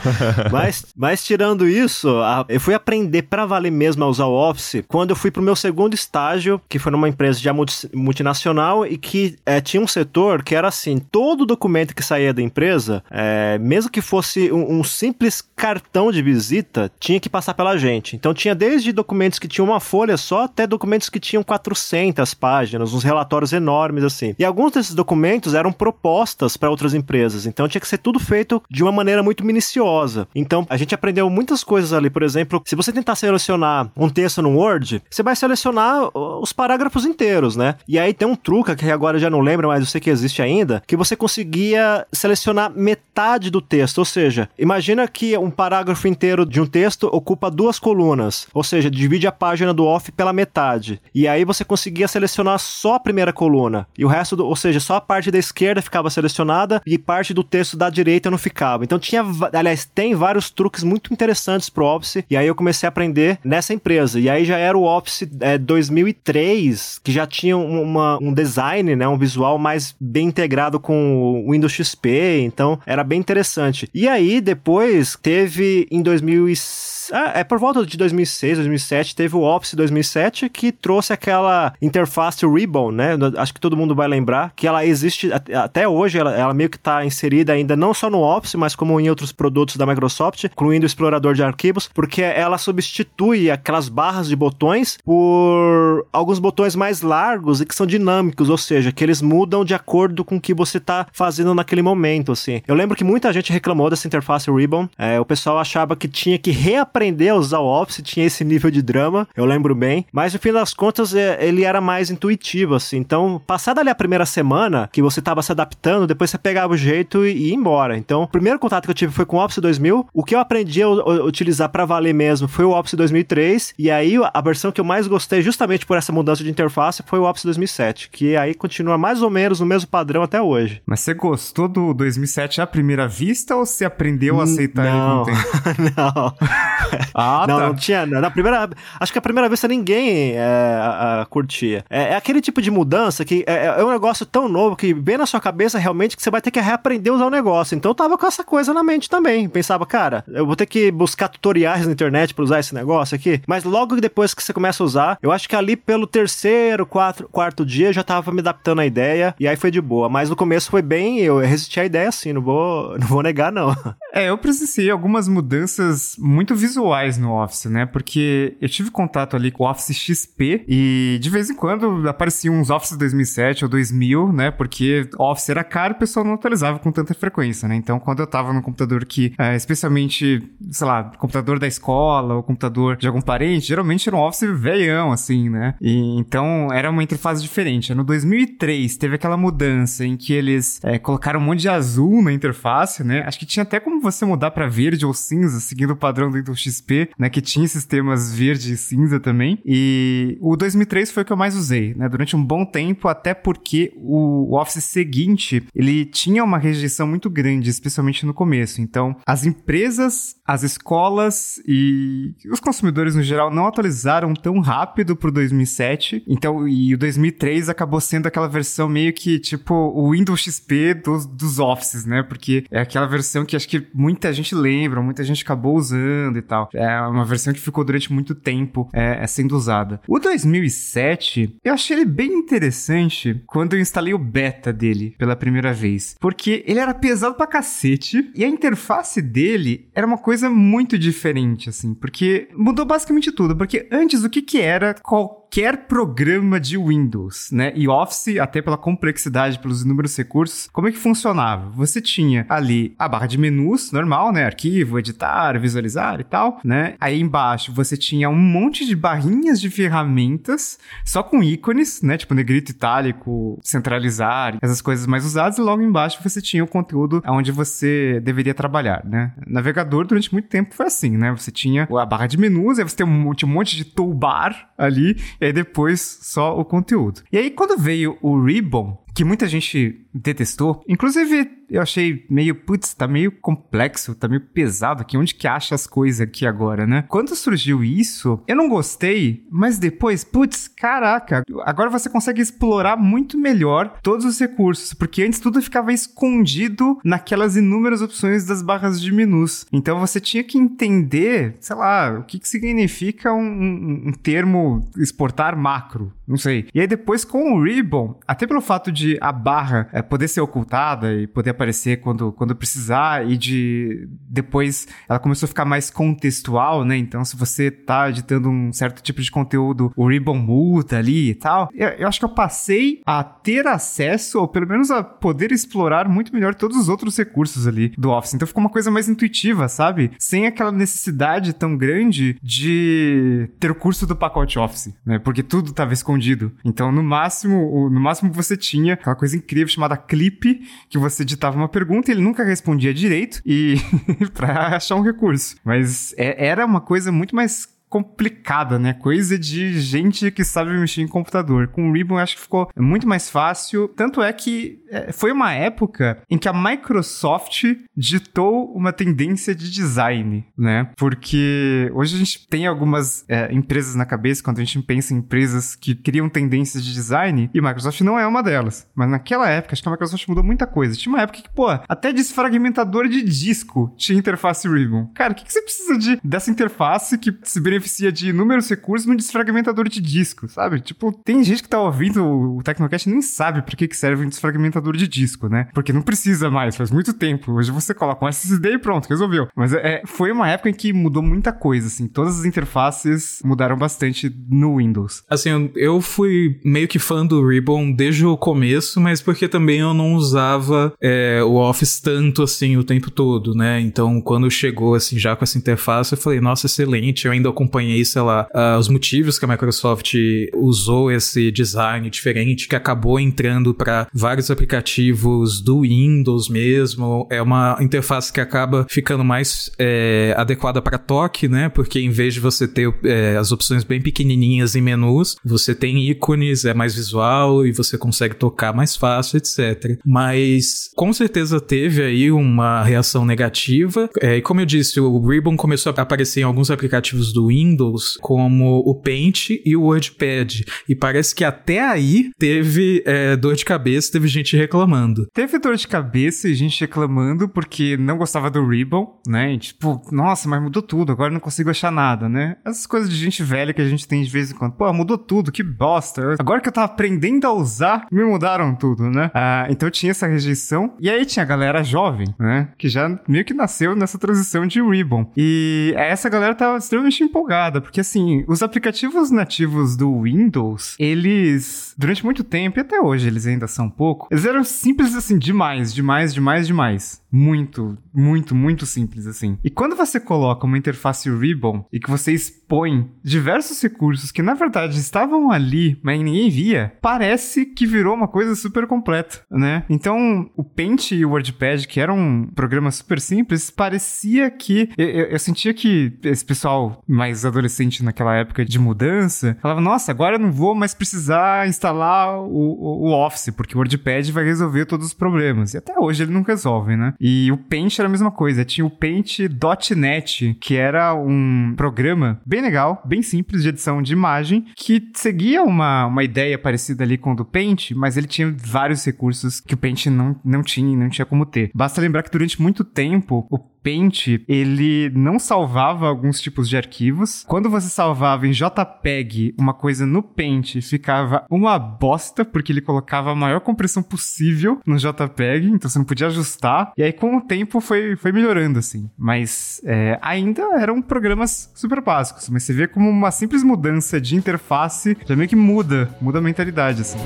[SPEAKER 4] mas, mas tirando isso, eu fui aprender para valer mesmo a usar o Office quando eu fui pro meu segundo estágio, que foi numa empresa já multinacional e que é, tinha um setor que era assim: todo documento que saía da empresa, é, mesmo que fosse um, um simples cartão de visita, tinha que passar pela gente. Então tinha desde documentos que tinham uma folha só até documentos que tinham 400 páginas, uns relatórios enormes assim. E alguns desses documentos eram propostas para outras empresas, então tinha que ser tudo feito de uma maneira muito minuciosa. Então a gente aprendeu muitas coisas ali. Por exemplo, se você tentar selecionar um texto no Word, você vai selecionar os parágrafos inteiros, né? E aí tem um truque que agora já não lembro, mas eu sei que existe ainda, que você conseguia selecionar metade do texto. Ou seja, imagina que um parágrafo inteiro de um texto ocupa duas colunas. Ou seja, divide a página do off pela metade. E aí você conseguia selecionar só a primeira coluna. E o resto, do, ou seja, só a parte da esquerda ficava selecionada e parte do texto da direita não ficava. Então tinha, aliás, tem vários truques muito interessantes pro Office. E aí eu comecei a aprender nessa empresa. E aí já era o Office é, 2003, que já tinha uma, um design, né, um visual mais bem integrado com o Windows XP. Então era bem interessante. E aí depois teve em 2006 ah, é por volta de 2006, 2007, teve o Office 2007 que trouxe aquela interface Ribbon, né? Acho que todo mundo vai lembrar que ela existe até hoje, ela, ela meio que está inserida ainda não só no Office, mas como em outros produtos da Microsoft, incluindo o explorador de arquivos, porque ela substitui aquelas barras de botões por alguns botões mais largos e que são dinâmicos, ou seja, que eles mudam de acordo com o que você está fazendo naquele momento, assim. Eu lembro que muita gente reclamou dessa interface Ribbon, é, o pessoal achava que tinha que reaprender aprender a usar o Office, tinha esse nível de drama, eu lembro bem. Mas no fim das contas, é, ele era mais intuitivo, assim. Então, passada ali a primeira semana, que você tava se adaptando, depois você pegava o jeito e ia embora. Então, o primeiro contato que eu tive foi com o Office 2000. O que eu aprendi a utilizar para valer mesmo foi o Office 2003. E aí, a versão que eu mais gostei, justamente por essa mudança de interface, foi o Office 2007, que aí continua mais ou menos no mesmo padrão até hoje.
[SPEAKER 3] Mas você gostou do 2007 à primeira vista ou você aprendeu a aceitar
[SPEAKER 4] não,
[SPEAKER 3] ele com o
[SPEAKER 4] não.
[SPEAKER 3] Ah,
[SPEAKER 4] não,
[SPEAKER 3] tá.
[SPEAKER 4] não tinha. Na primeira. Acho que a primeira vez ninguém é, a, a, curtia. É, é, aquele tipo de mudança que é, é, um negócio tão novo que vem na sua cabeça realmente que você vai ter que reaprender a usar o negócio. Então eu tava com essa coisa na mente também. Pensava, cara, eu vou ter que buscar tutoriais na internet pra usar esse negócio aqui. Mas logo depois que você começa a usar, eu acho que ali pelo terceiro, quatro, quarto dia eu já tava me adaptando à ideia e aí foi de boa. Mas no começo foi bem, eu resisti à ideia assim, não vou, não vou negar, não.
[SPEAKER 3] É, eu presenciei algumas mudanças muito visuais no Office, né? Porque eu tive contato ali com o Office XP e de vez em quando apareciam uns Office 2007 ou 2000, né? Porque Office era caro e o pessoal não atualizava com tanta frequência, né? Então, quando eu tava no computador que, é, especialmente, sei lá, computador da escola ou computador de algum parente, geralmente era um Office velhão, assim, né? E, então, era uma interface diferente. No 2003, teve aquela mudança em que eles é, colocaram um monte de azul na interface, né? Acho que tinha até como você mudar para verde ou cinza, seguindo o padrão do XP, né, que tinha sistemas verde e cinza também. E o 2003 foi o que eu mais usei, né, durante um bom tempo, até porque o Office seguinte, ele tinha uma rejeição muito grande, especialmente no começo. Então, as empresas, as escolas e os consumidores no geral não atualizaram tão rápido pro 2007. Então, e o 2003 acabou sendo aquela versão meio que tipo o Windows XP dos, dos Offices, né? Porque é aquela versão que acho que muita gente lembra, muita gente acabou usando e tal. É uma versão que ficou durante muito tempo é, é sendo usada. O 2007, eu achei ele bem interessante quando eu instalei o beta dele pela primeira vez. Porque ele era pesado pra cacete e a interface dele era uma coisa muito diferente, assim. Porque mudou basicamente tudo. Porque antes, o que que era qualquer qualquer programa de Windows, né? E Office, até pela complexidade, pelos inúmeros recursos, como é que funcionava? Você tinha ali a barra de menus, normal, né? Arquivo, editar, visualizar e tal, né? Aí embaixo você tinha um monte de barrinhas de ferramentas, só com ícones, né? Tipo negrito itálico, centralizar, essas coisas mais usadas, e logo embaixo você tinha o conteúdo onde você deveria trabalhar, né? Navegador, durante muito tempo, foi assim, né? Você tinha a barra de menus, aí você tem um, um monte de toolbar ali, e aí depois só o conteúdo. E aí quando veio o Ribbon, que muita gente detestou, inclusive eu achei meio, putz, tá meio complexo, tá meio pesado aqui, onde que acha as coisas aqui agora, né? Quando surgiu isso, eu não gostei, mas depois, putz, caraca, agora você consegue explorar muito melhor todos os recursos, porque antes tudo ficava escondido naquelas inúmeras opções das barras de menus. Então você tinha que entender, sei lá, o que, que significa um, um, um termo exportar macro, não sei. E aí depois com o Ribbon, até pelo fato de a barra é, poder ser ocultada e poder aparecer quando, quando precisar e de depois ela começou a ficar mais contextual, né? Então, se você tá editando um certo tipo de conteúdo, o Ribbon muda ali e tal. Eu, eu acho que eu passei a ter acesso, ou pelo menos a poder explorar muito melhor todos os outros recursos ali do Office. Então ficou uma coisa mais intuitiva, sabe? Sem aquela necessidade tão grande de ter o curso do pacote Office, né? Porque tudo estava escondido. Então, no máximo, no máximo você tinha aquela coisa incrível chamada clip, que você editava uma pergunta e ele nunca respondia direito e para achar um recurso. Mas é, era uma coisa muito mais complicada, né? Coisa de gente que sabe mexer em computador. Com o Ribbon, acho que ficou muito mais fácil. Tanto é que é, foi uma época em que a Microsoft ditou uma tendência de design, né? Porque hoje a gente tem algumas é, empresas na cabeça, quando a gente pensa em empresas que criam tendências de design, e a Microsoft não é uma delas. Mas naquela época, acho que a Microsoft mudou muita coisa. Tinha uma época que, pô, até desfragmentador de disco tinha interface Ribbon. Cara, o que, que você precisa de dessa interface que se beneficia beneficia de inúmeros recursos num desfragmentador de disco, sabe? Tipo, tem gente que tá ouvindo o Tecnocast e nem sabe pra que, serve um desfragmentador de disco, né? Porque não precisa mais, faz muito tempo. Hoje você coloca um SSD e pronto, resolveu. Mas é, foi uma época em que mudou muita coisa, assim. Todas as interfaces mudaram bastante no Windows.
[SPEAKER 2] Assim, eu fui meio que fã do Ribbon desde o começo, mas porque também eu não usava é, o Office tanto, assim, o tempo todo, né? Então, quando chegou, assim, já com essa interface, eu falei, nossa, excelente, eu ainda acompanhei, sei lá, uh, os motivos que a Microsoft usou esse design diferente, que acabou entrando para vários aplicativos do Windows mesmo. É uma interface que acaba ficando mais é, adequada para toque, né? Porque em vez de você ter é, as opções bem pequenininhas em menus, você tem ícones, é mais visual e você consegue tocar mais fácil, etc. Mas com certeza teve aí uma reação negativa. É, e como eu disse, o Ribbon começou a aparecer em alguns aplicativos do Windows Windows, como o Paint e o WordPad. E parece que até aí teve é, dor de cabeça, teve gente reclamando.
[SPEAKER 3] Teve dor de cabeça e gente reclamando porque não gostava do Ribbon, né? E, tipo, nossa, mas mudou tudo, agora não consigo achar nada, né? Essas coisas de gente velha que a gente tem de vez em quando. Pô, mudou tudo, que bosta. Agora que eu tava aprendendo a usar, me mudaram tudo, né? Ah, então tinha essa rejeição. E aí tinha a galera jovem, né? Que já meio que nasceu nessa transição de Ribbon. E essa galera tava extremamente empolgada porque assim, os aplicativos nativos do Windows, eles, durante muito tempo, e até hoje eles ainda são pouco, eles eram simples assim, demais, demais, demais, demais. Muito, muito, muito simples assim. E quando você coloca uma interface Ribbon e que você expõe diversos recursos que na verdade estavam ali, mas ninguém via, parece que virou uma coisa super completa, né? Então, o Paint e o WordPad, que eram um programa super simples, parecia que eu, eu, eu sentia que esse pessoal mais mais adolescente naquela época de mudança, falava, nossa, agora eu não vou mais precisar instalar o, o, o Office, porque o WordPad vai resolver todos os problemas. E até hoje ele não resolve, né? E o Paint era a mesma coisa. Tinha o Paint.net, que era um programa bem legal, bem simples de edição de imagem, que seguia uma, uma ideia parecida ali com o do Paint, mas ele tinha vários recursos que o Paint não, não tinha e não tinha como ter. Basta lembrar que durante muito tempo o Paint, ele não salvava alguns tipos de arquivos. Quando você salvava em JPEG uma coisa no Paint, ficava uma bosta, porque ele colocava a maior compressão possível no JPEG, então você não podia ajustar. E aí, com o tempo, foi, foi melhorando, assim. Mas é, ainda eram programas super básicos, mas você vê como uma simples mudança de interface já meio que muda, muda a mentalidade, assim.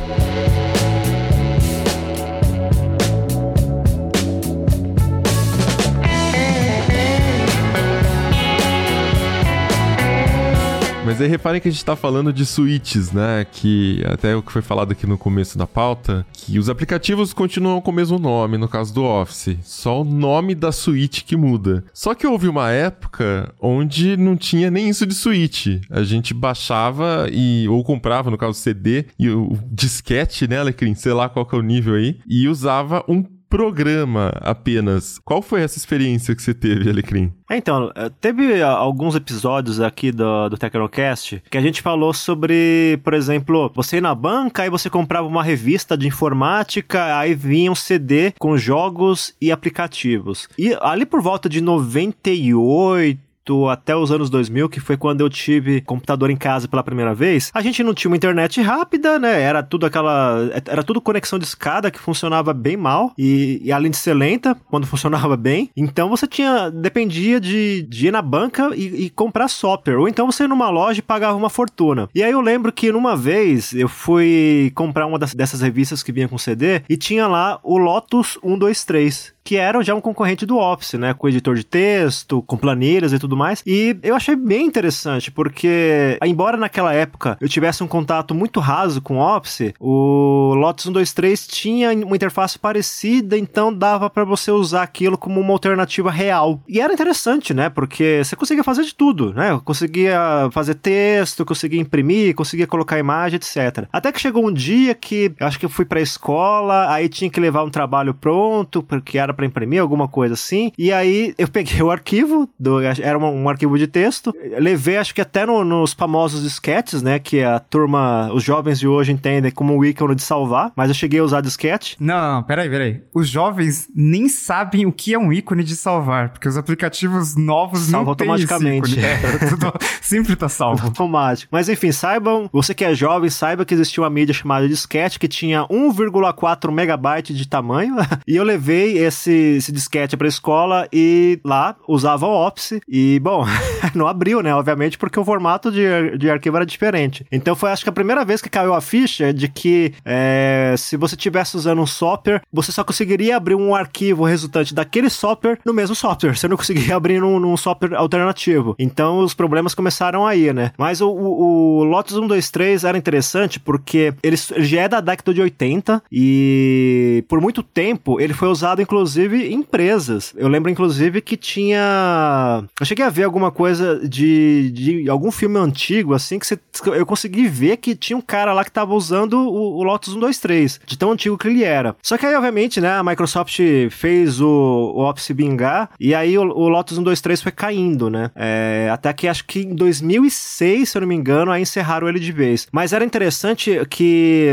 [SPEAKER 1] Mas aí reparem que a gente tá falando de suítes, né? Que até o que foi falado aqui no começo da pauta, que os aplicativos continuam com o mesmo nome, no caso do Office. Só o nome da suíte que muda. Só que houve uma época onde não tinha nem isso de suíte. A gente baixava e ou comprava, no caso CD, e o disquete, né, Alecrim? Sei lá qual que é o nível aí, e usava um programa apenas. Qual foi essa experiência que você teve, Alecrim?
[SPEAKER 4] É, então, eh, teve alguns episódios aqui do, do Tecnocast que a gente falou sobre, por exemplo, você ir na banca, aí você comprava uma revista de informática, aí vinha um CD com jogos e aplicativos. E ali por volta de 98, 98 até os anos 2000, que foi quando eu tive computador em casa pela primeira vez, a gente não tinha uma internet rápida, né? Era tudo aquela. Era tudo conexão de escada que funcionava bem mal. E, e além de ser lenta, quando funcionava bem. Então você tinha. Dependia de, de ir na banca e, e comprar software. Ou então você ia numa loja e pagava uma fortuna. E aí eu lembro que numa vez eu fui comprar uma das, dessas revistas que vinha com CD e tinha lá o Lotus 123 que era já um concorrente do Office, né? Com editor de texto, com planilhas e tudo mais. E eu achei bem interessante, porque, embora naquela época eu tivesse um contato muito raso com o Office, o Lotus 123 tinha uma interface parecida, então dava para você usar aquilo como uma alternativa real. E era interessante, né? Porque você conseguia fazer de tudo, né? Conseguia fazer texto, conseguia imprimir, conseguia colocar imagem, etc. Até que chegou um dia que eu acho que eu fui pra escola, aí tinha que levar um trabalho pronto, porque era para imprimir, alguma coisa assim. E aí eu peguei o arquivo, do, era um, arquivo de texto, levei acho que até no, nos famosos disquetes, né? Que a turma, os jovens de hoje entendem como um ícone de salvar, mas eu cheguei a usar disquete.
[SPEAKER 3] Não, peraí, peraí. Os jovens nem sabem o que é um ícone de salvar, porque os aplicativos novos
[SPEAKER 4] Salva
[SPEAKER 3] não
[SPEAKER 4] automaticamente.
[SPEAKER 3] Esse ícone. É, sempre tá salvo.
[SPEAKER 4] Automático. Mas enfim, saibam, você que é jovem, saiba que existia uma mídia chamada disquete que tinha 1,4 megabyte de tamanho. e eu levei esse esse, esse disquete pra escola e lá usava o Office. E, bom, não abriu, né? Obviamente, porque o formato de, de arquivo era diferente. Então foi acho que a primeira vez que caiu a ficha de que é, se você estivesse usando um software, você só conseguiria abrir um arquivo resultante daquele software no mesmo software. Você não conseguia abrir num, num software alternativo. Então os problemas começaram aí, né? Mas o, o, o Lotus 123 era interessante porque ele, ele já é da década de 80 e por muito tempo ele foi usado inclusive inclusive, empresas. Eu lembro, inclusive, que tinha. Eu cheguei a ver alguma coisa de, de algum filme antigo, assim, que você... eu consegui ver que tinha um cara lá que tava usando o, o Lotus 123, de tão antigo que ele era. Só que aí, obviamente, né, a Microsoft fez o, o Office bingar, e aí o, o Lotus 123 foi caindo, né? É, até que acho que em 2006, se eu não me engano, aí encerraram ele de vez. Mas era interessante que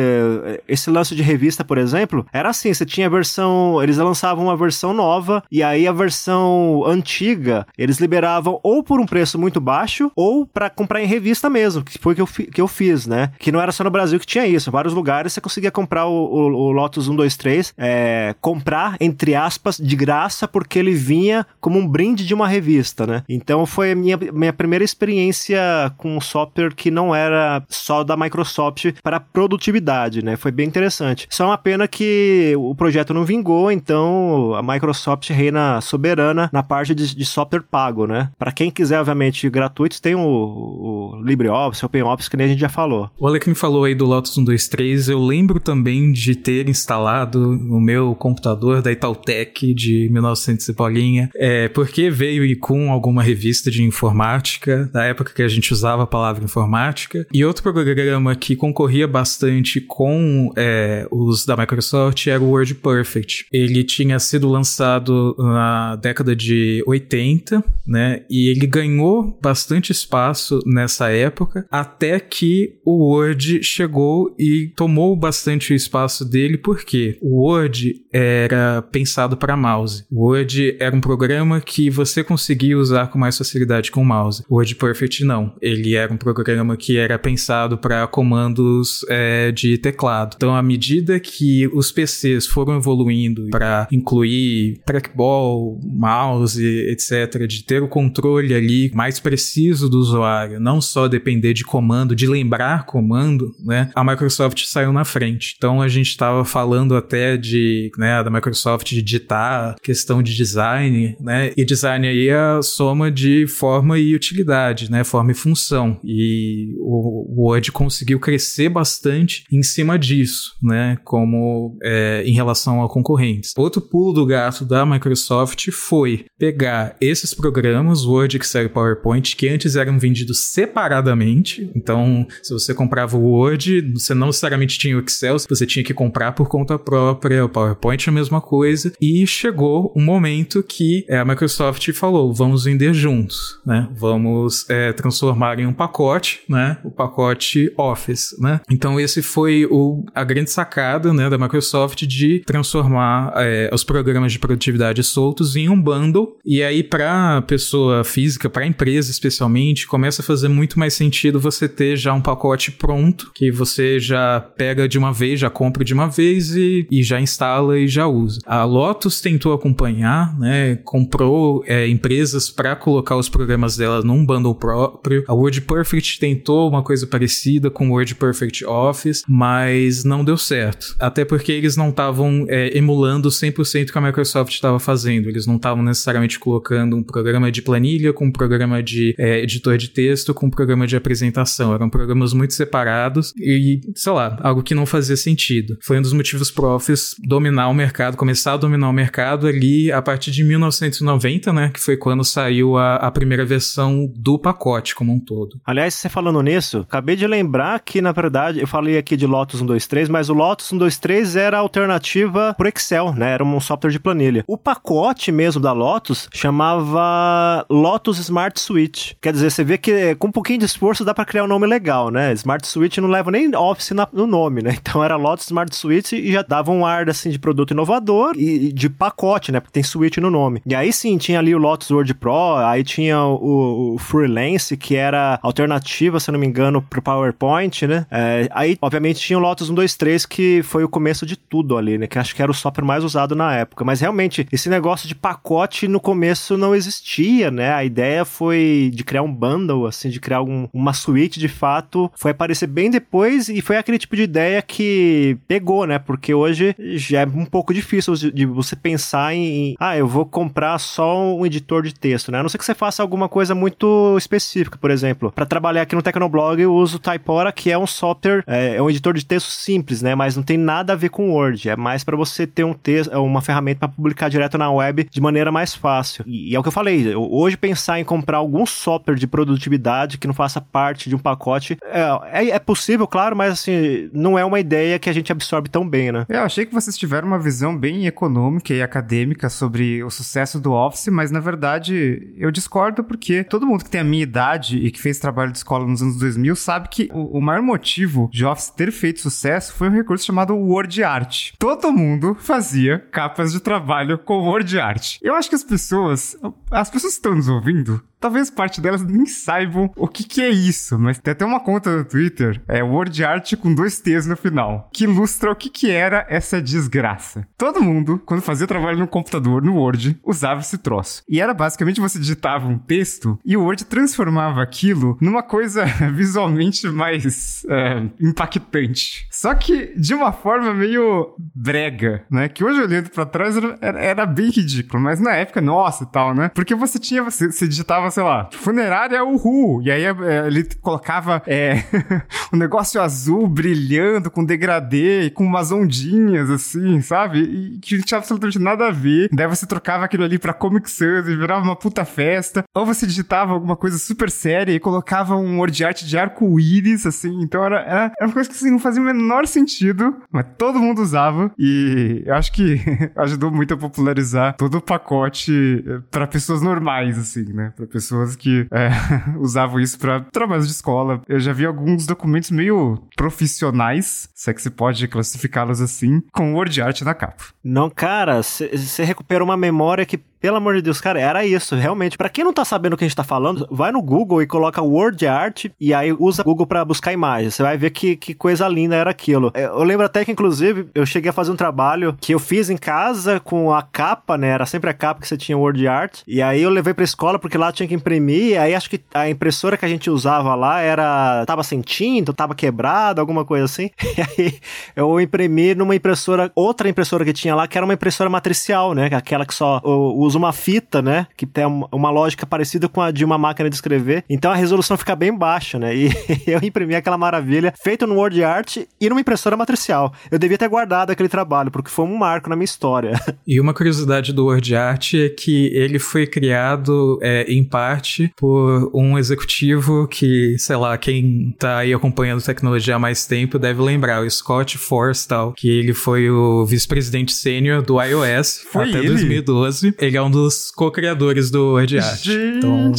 [SPEAKER 4] esse lance de revista, por exemplo, era assim: você tinha a versão. Eles lançavam uma versão nova, e aí a versão antiga eles liberavam ou por um preço muito baixo, ou para comprar em revista mesmo, que foi que que eu fiz, né? Que não era só no Brasil que tinha isso, em vários lugares você conseguia comprar o, o, o Lotus 123, é, comprar, entre aspas, de graça, porque ele vinha como um brinde de uma revista, né? Então foi a minha, minha primeira experiência com um software que não era só da Microsoft para produtividade, né? Foi bem interessante. Só uma pena que o projeto não vingou, então a Microsoft reina soberana na parte de, de software pago, né? Para quem quiser, obviamente, gratuitos, tem o, o LibreOffice, OpenOffice, que nem a gente já falou.
[SPEAKER 2] O Alecrim falou aí do Lotus 123, eu lembro também de ter instalado no meu computador da Itautec de 1900 e bolinha, é, porque veio com alguma revista de informática, da época que a gente usava a palavra informática, e outro programa que concorria bastante com é, os da Microsoft era o WordPerfect. Ele tinha sido lançado na década de 80, né? E ele ganhou bastante espaço nessa época, até que o Word chegou e tomou bastante espaço dele, porque o Word era pensado para mouse. O Word era um programa que você conseguia usar com mais facilidade com o mouse. O Word Perfect não. Ele era um programa que era pensado para comandos é, de teclado. Então, à medida que os PCs foram evoluindo para incluir incluir trackball, mouse, etc., de ter o controle ali mais preciso do usuário, não só depender de comando, de lembrar comando, né? A Microsoft saiu na frente. Então a gente estava falando até de, né, da Microsoft digitar questão de design, né? E design aí é a soma de forma e utilidade, né? Forma e função. E o Word conseguiu crescer bastante em cima disso, né? Como é, em relação a concorrentes. Outro pulo do gato da Microsoft foi pegar esses programas, Word, Excel e PowerPoint, que antes eram vendidos separadamente. Então, se você comprava o Word, você não necessariamente tinha o Excel, você tinha que comprar por conta própria, o PowerPoint é a mesma coisa. E chegou um momento que é, a Microsoft falou: vamos vender juntos, né? Vamos é, transformar em um pacote, né? O pacote Office, né? Então, esse foi o, a grande sacada né, da Microsoft de transformar é, os programas de produtividade soltos em um bundle. E aí, para pessoa física, para empresa especialmente, começa a fazer muito mais sentido você ter já um pacote pronto, que você já pega de uma vez, já compra de uma vez e, e já instala e já usa. A Lotus tentou acompanhar, né? Comprou é, empresas para colocar os programas dela num bundle próprio. A WordPerfect tentou uma coisa parecida com o WordPerfect Office, mas não deu certo. Até porque eles não estavam é, emulando 100% o que a Microsoft estava fazendo. Eles não estavam necessariamente colocando um programa de planilha com um programa de é, editor de texto com um programa de apresentação. Eram programas muito separados e, sei lá, algo que não fazia sentido. Foi um dos motivos pro Office dominar o mercado, começar a dominar o mercado ali a partir de 1990, né? Que foi quando saiu a, a primeira versão do pacote como um todo.
[SPEAKER 4] Aliás, você falando nisso, acabei de lembrar que, na verdade, eu falei aqui de Lotus 123, mas o Lotus 123 era alternativa pro Excel, né? Era um software de planilha. O pacote mesmo da Lotus chamava Lotus Smart Suite. Quer dizer, você vê que com um pouquinho de esforço dá para criar um nome legal, né? Smart Suite não leva nem Office na, no nome, né? Então era Lotus Smart Suite e já dava um ar assim de produto inovador e de pacote, né? Porque tem Suite no nome. E aí sim, tinha ali o Lotus Word Pro, aí tinha o, o Freelance, que era alternativa, se não me engano, pro PowerPoint, né? É, aí, obviamente, tinha o Lotus 123, que foi o começo de tudo ali, né? Que acho que era o software mais usado na época. Mas realmente, esse negócio de pacote no começo não existia, né? A ideia foi de criar um bundle, assim, de criar um, uma suite de fato. Foi aparecer bem depois e foi aquele tipo de ideia que pegou, né? Porque hoje já é um pouco difícil de, você pensar em, em, ah, eu vou comprar só um editor de texto, né? A não ser que você faça alguma coisa muito específica, por exemplo. Para trabalhar aqui no Tecnoblog, eu uso o Typora, que é um software, é, é, um editor de texto simples, né? Mas não tem nada a ver com Word. É mais para você ter um texto, uma ferramenta para publicar direto na web de maneira mais fácil. E, e é o que eu falei. Hoje pensar em comprar algum software de produtividade que não faça parte de um pacote é, é, é possível, claro, mas assim não é uma ideia que a gente absorve tão bem, né?
[SPEAKER 3] Eu achei que vocês tiveram uma visão bem econômica e acadêmica sobre o sucesso do Office, mas na verdade eu discordo porque todo mundo que tem a minha idade e que fez trabalho de escola nos anos 2000 sabe que o, o maior motivo de Office ter feito sucesso foi um recurso chamado Word Art. Todo mundo fazia capas de trabalho com Word Art. Eu acho que as pessoas, as pessoas que estão nos ouvindo, talvez parte delas nem saibam o que, que é isso, mas tem até uma conta no Twitter, é Word Art com dois T's no final, que ilustra o que, que era essa desgraça. Todo mundo, quando fazia trabalho no computador, no Word, usava esse troço. E era basicamente você digitava um texto e o Word transformava aquilo numa coisa visualmente mais é, impactante. Só que de uma forma meio brega, né? Que hoje olhando para trás era, era, bem ridículo, mas na época, nossa e tal, né? Porque você tinha, você, você digitava sei lá, funerária Uhu. E aí é, ele colocava é, um negócio azul brilhando com degradê com umas ondinhas, assim, sabe? E que não tinha absolutamente nada a ver. Daí você trocava aquilo ali pra Comic Sans e virava uma puta festa. Ou você digitava alguma coisa super séria e colocava um word art de arco-íris, assim. Então era, era, era, uma coisa que assim, não fazia o menor sentido, mas todo mundo usava. E eu acho que ajudou muito a popularizar todo o pacote eh, para pessoas normais, assim, né? Pra pessoas pessoas que é, usavam isso para trabalhos de escola. Eu já vi alguns documentos meio profissionais, se é que se pode classificá-los assim, com word art na capa.
[SPEAKER 4] Não, cara, você recupera uma memória que pelo amor de Deus, cara, era isso, realmente. Para quem não tá sabendo o que a gente tá falando, vai no Google e coloca word art e aí usa o Google para buscar imagens. Você vai ver que, que coisa linda era aquilo. É, eu lembro até que, inclusive, eu cheguei a fazer um trabalho que eu fiz em casa com a capa, né? Era sempre a capa que você tinha word art. E aí eu levei pra escola porque lá tinha que imprimir. E aí acho que a impressora que a gente usava lá era. tava sem tinta, tava quebrada, alguma coisa assim. E aí eu imprimi numa impressora, outra impressora que tinha lá, que era uma impressora matricial, né? Aquela que só usa usa uma fita, né? Que tem uma lógica parecida com a de uma máquina de escrever. Então a resolução fica bem baixa, né? E eu imprimi aquela maravilha feito no Word Art e numa impressora matricial. Eu devia ter guardado aquele trabalho, porque foi um marco na minha história.
[SPEAKER 2] E uma curiosidade do Word Art é que ele foi criado é, em parte por um executivo que, sei lá, quem tá aí acompanhando tecnologia há mais tempo deve lembrar, o Scott Forstall, que ele foi o vice-presidente sênior do iOS foi até ele? 2012. Ele é um dos co-criadores do Word Art. Gente! Então,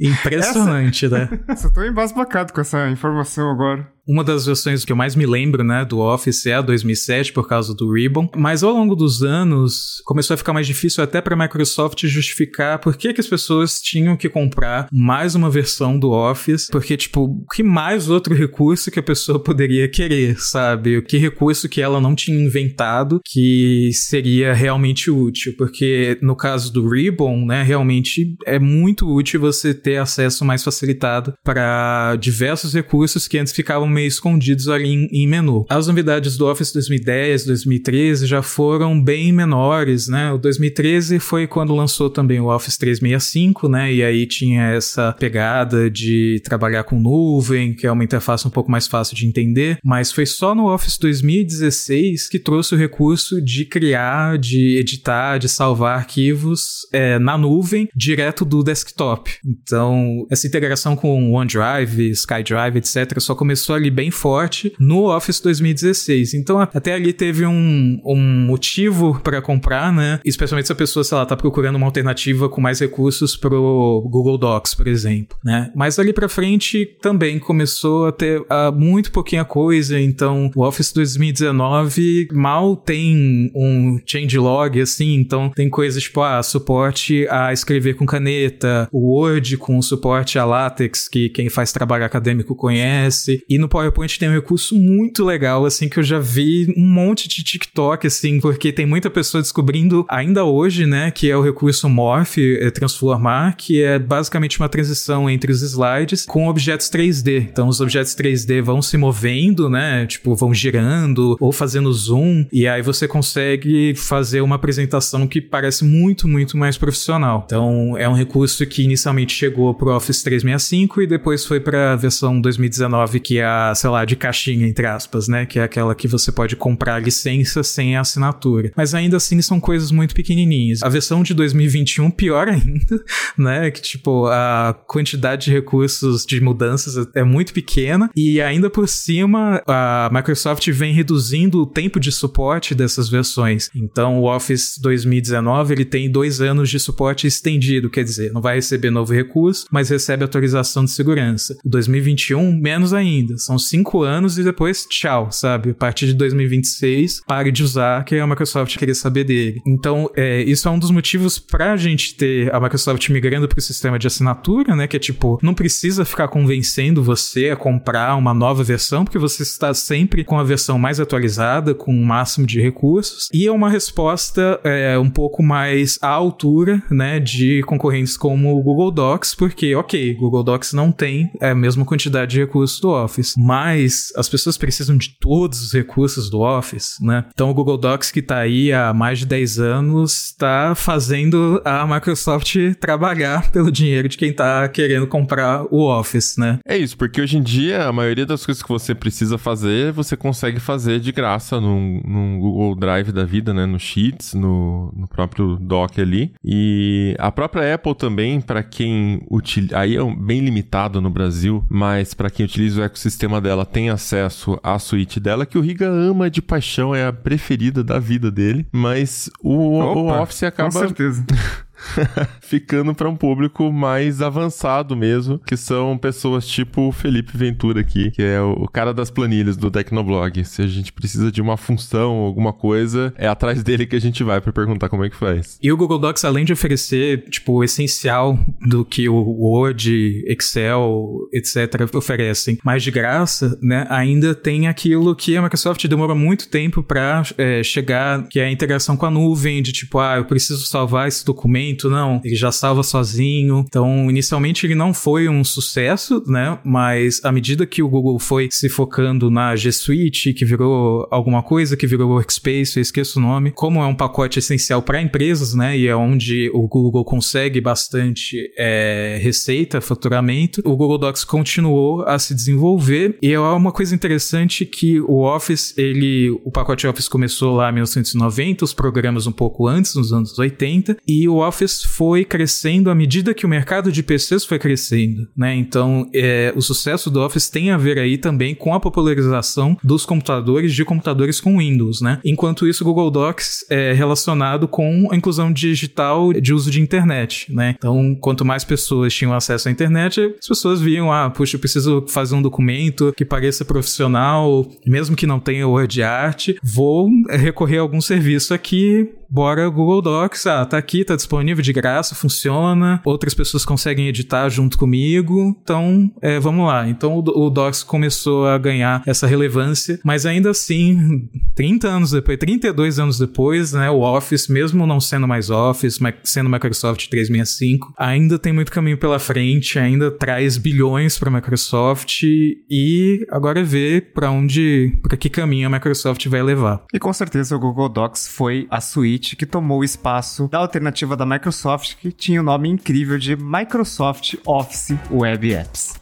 [SPEAKER 2] impressionante,
[SPEAKER 3] essa...
[SPEAKER 2] né?
[SPEAKER 3] Só tô embasbacado com essa informação agora.
[SPEAKER 2] Uma das versões que eu mais me lembro, né, do Office é a 2007 por causa do Ribbon, mas ao longo dos anos começou a ficar mais difícil até para a Microsoft justificar por que, que as pessoas tinham que comprar mais uma versão do Office, porque tipo, que mais outro recurso que a pessoa poderia querer, sabe? Que recurso que ela não tinha inventado que seria realmente útil, porque no caso do Ribbon, né, realmente é muito útil você ter acesso mais facilitado para diversos recursos que antes ficavam meio escondidos ali em, em, menu. As novidades do Office 2010, 2013 já foram bem menores, né? O 2013 foi quando lançou também o Office 365, né? E aí tinha essa pegada de trabalhar com nuvem, que é uma interface um pouco mais fácil de entender, mas foi só no Office 2016 que trouxe o recurso de criar, de editar, de salvar arquivos é, na nuvem direto do desktop. Então, essa integração com OneDrive, SkyDrive, etc., só começou ali bem forte no Office 2016. Então, até ali teve um, um motivo para comprar, né? Especialmente se a pessoa, sei lá, tá procurando uma alternativa com mais recursos pro Google Docs, por exemplo, né? Mas ali para frente também começou a ter uh, muito pouquinha coisa, então o Office 2019 mal tem um changelog assim, então tem coisas tipo, ah, suporte a escrever com caneta, o Word com suporte a LaTeX, que quem faz trabalho acadêmico conhece, e no PowerPoint tem um recurso muito legal, assim, que eu já vi um monte de TikTok, assim, porque tem muita pessoa descobrindo ainda hoje, né, que é o recurso Morph, é transformar, que é basicamente uma transição entre os slides com objetos 3D. Então, os objetos 3D vão se movendo, né, tipo, vão girando ou fazendo zoom, e aí você consegue fazer uma apresentação que parece muito, muito mais profissional. Então, é um recurso que inicialmente chegou pro Office 365 e depois foi para a versão 2019, que é a, sei lá, de caixinha, entre aspas, né? Que é aquela que você pode comprar licença sem assinatura. Mas ainda assim são coisas muito pequenininhas. A versão de 2021, pior ainda, né? Que tipo, a quantidade de recursos de mudanças é muito pequena e ainda por cima a Microsoft vem reduzindo o tempo de suporte dessas versões. Então o Office 2019 ele tem dois anos de suporte estendido, quer dizer, não vai receber novo recurso, mas recebe atualização de segurança. O 2021 menos ainda, são cinco anos e depois tchau, sabe? A partir de 2026 pare de usar que a Microsoft queria saber dele. Então é, isso é um dos motivos para a gente ter a Microsoft migrando para o sistema de assinatura, né? Que é tipo não precisa ficar convencendo você a comprar uma nova versão porque você está sempre com a versão mais atualizada, com o máximo de recursos e é uma resposta é, um pouco mais à altura, né, de concorrentes como o Google Docs, porque, ok, Google Docs não tem a mesma quantidade de recursos do Office, mas as pessoas precisam de todos os recursos do Office, né? Então o Google Docs que tá aí há mais de 10 anos está fazendo a Microsoft trabalhar pelo dinheiro de quem tá querendo comprar o Office, né?
[SPEAKER 1] É isso, porque hoje em dia a maioria das coisas que você precisa fazer, você consegue fazer de graça num, num Google Drive da vida, né? No Sheets, no, no próprio Doc ali. E a própria Apple também, para quem utiliza, aí é bem limitado no Brasil, mas para quem utiliza o ecossistema dela tem acesso à suíte dela, que o Riga ama de paixão, é a preferida da vida dele, mas o, Opa, o Office acaba.
[SPEAKER 3] Com certeza.
[SPEAKER 1] ficando para um público mais avançado mesmo, que são pessoas tipo o Felipe Ventura aqui, que é o, cara das planilhas do Tecnoblog. Se a gente precisa de uma função, alguma coisa, é atrás dele que a gente vai para perguntar como é que faz.
[SPEAKER 2] E o Google Docs, além de oferecer, tipo, o essencial do que o Word, Excel, etc. oferecem, mais de graça, né, ainda tem aquilo que a Microsoft demora muito tempo para é, chegar, que é a integração com a nuvem, de tipo, ah, eu preciso salvar esse documento não. Ele já salva sozinho. Então, inicialmente ele não foi um sucesso, né? Mas à medida que o Google foi se focando na G Suite, que virou alguma coisa, que virou Workspace, eu esqueço o nome, como é um pacote essencial para empresas, né? E é onde o Google consegue bastante é, receita, faturamento, o Google Docs continuou a se desenvolver. E é uma coisa interessante que o Office, ele, o pacote Office começou lá em 1990, os programas um pouco antes, nos anos 80, e o Office Office foi crescendo à medida que o mercado de PCs foi crescendo, né? Então, é, o sucesso do Office tem a ver aí também com a popularização dos computadores de computadores com Windows, né? Enquanto isso, o Google Docs é relacionado com a inclusão digital de uso de internet, né? Então, quanto mais pessoas tinham acesso à internet, as pessoas viam, ah, puxa, eu preciso fazer um documento que pareça profissional, mesmo que não tenha Word Art, vou recorrer a algum serviço aqui bora Google Docs, ah, tá aqui, tá disponível de graça, funciona, outras pessoas conseguem editar junto comigo, então é, vamos lá. Então o, Docs começou a ganhar essa relevância, mas ainda assim, 30 anos depois, 32 anos depois, né, o Office, mesmo não sendo mais Office, sendo Microsoft 365, ainda tem muito caminho pela frente, ainda traz bilhões para a Microsoft. E agora é ver para onde, para que caminho a Microsoft vai levar.
[SPEAKER 3] E com certeza o Google Docs foi a suíte Suite que tomou o espaço da alternativa da Microsoft que tinha o nome incrível de Microsoft Office Web Apps.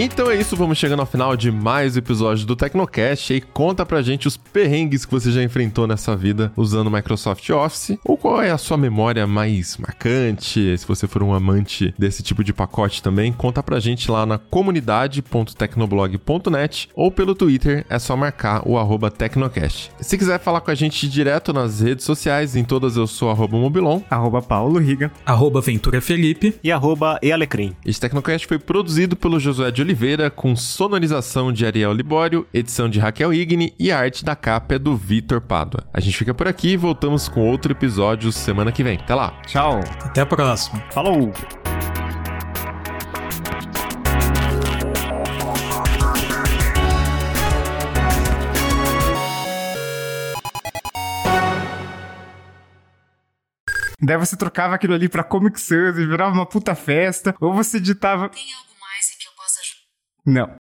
[SPEAKER 1] Então é isso, vamos chegando ao final de mais um episódio do Tecnocast. E conta pra gente os perrengues que você já enfrentou nessa vida usando o Microsoft Office. Ou qual é a sua memória mais marcante? Se você for um amante desse tipo de pacote também, conta pra gente lá na comunidade.tecnoblog.net ou pelo Twitter, é só marcar o arroba Tecnocast. Se quiser falar com a gente direto nas redes sociais, em todas eu sou arroba Mobilon,
[SPEAKER 3] arroba Paulo Riga,
[SPEAKER 2] arroba Ventura Felipe
[SPEAKER 4] e arroba Ealecrim.
[SPEAKER 1] Esse Tecnocast foi produzido pelo Josué de Oliveira, com sonorização de Ariel Libório, edição de Raquel Igni e a arte da capa é do Vitor Pádua. A gente fica por aqui e voltamos com outro episódio semana que vem. Até lá.
[SPEAKER 3] Tchau.
[SPEAKER 2] Até a próxima.
[SPEAKER 4] Falou.
[SPEAKER 3] Daí você trocava aquilo ali pra Comic Sans e virava uma puta festa, ou você editava.
[SPEAKER 5] Tem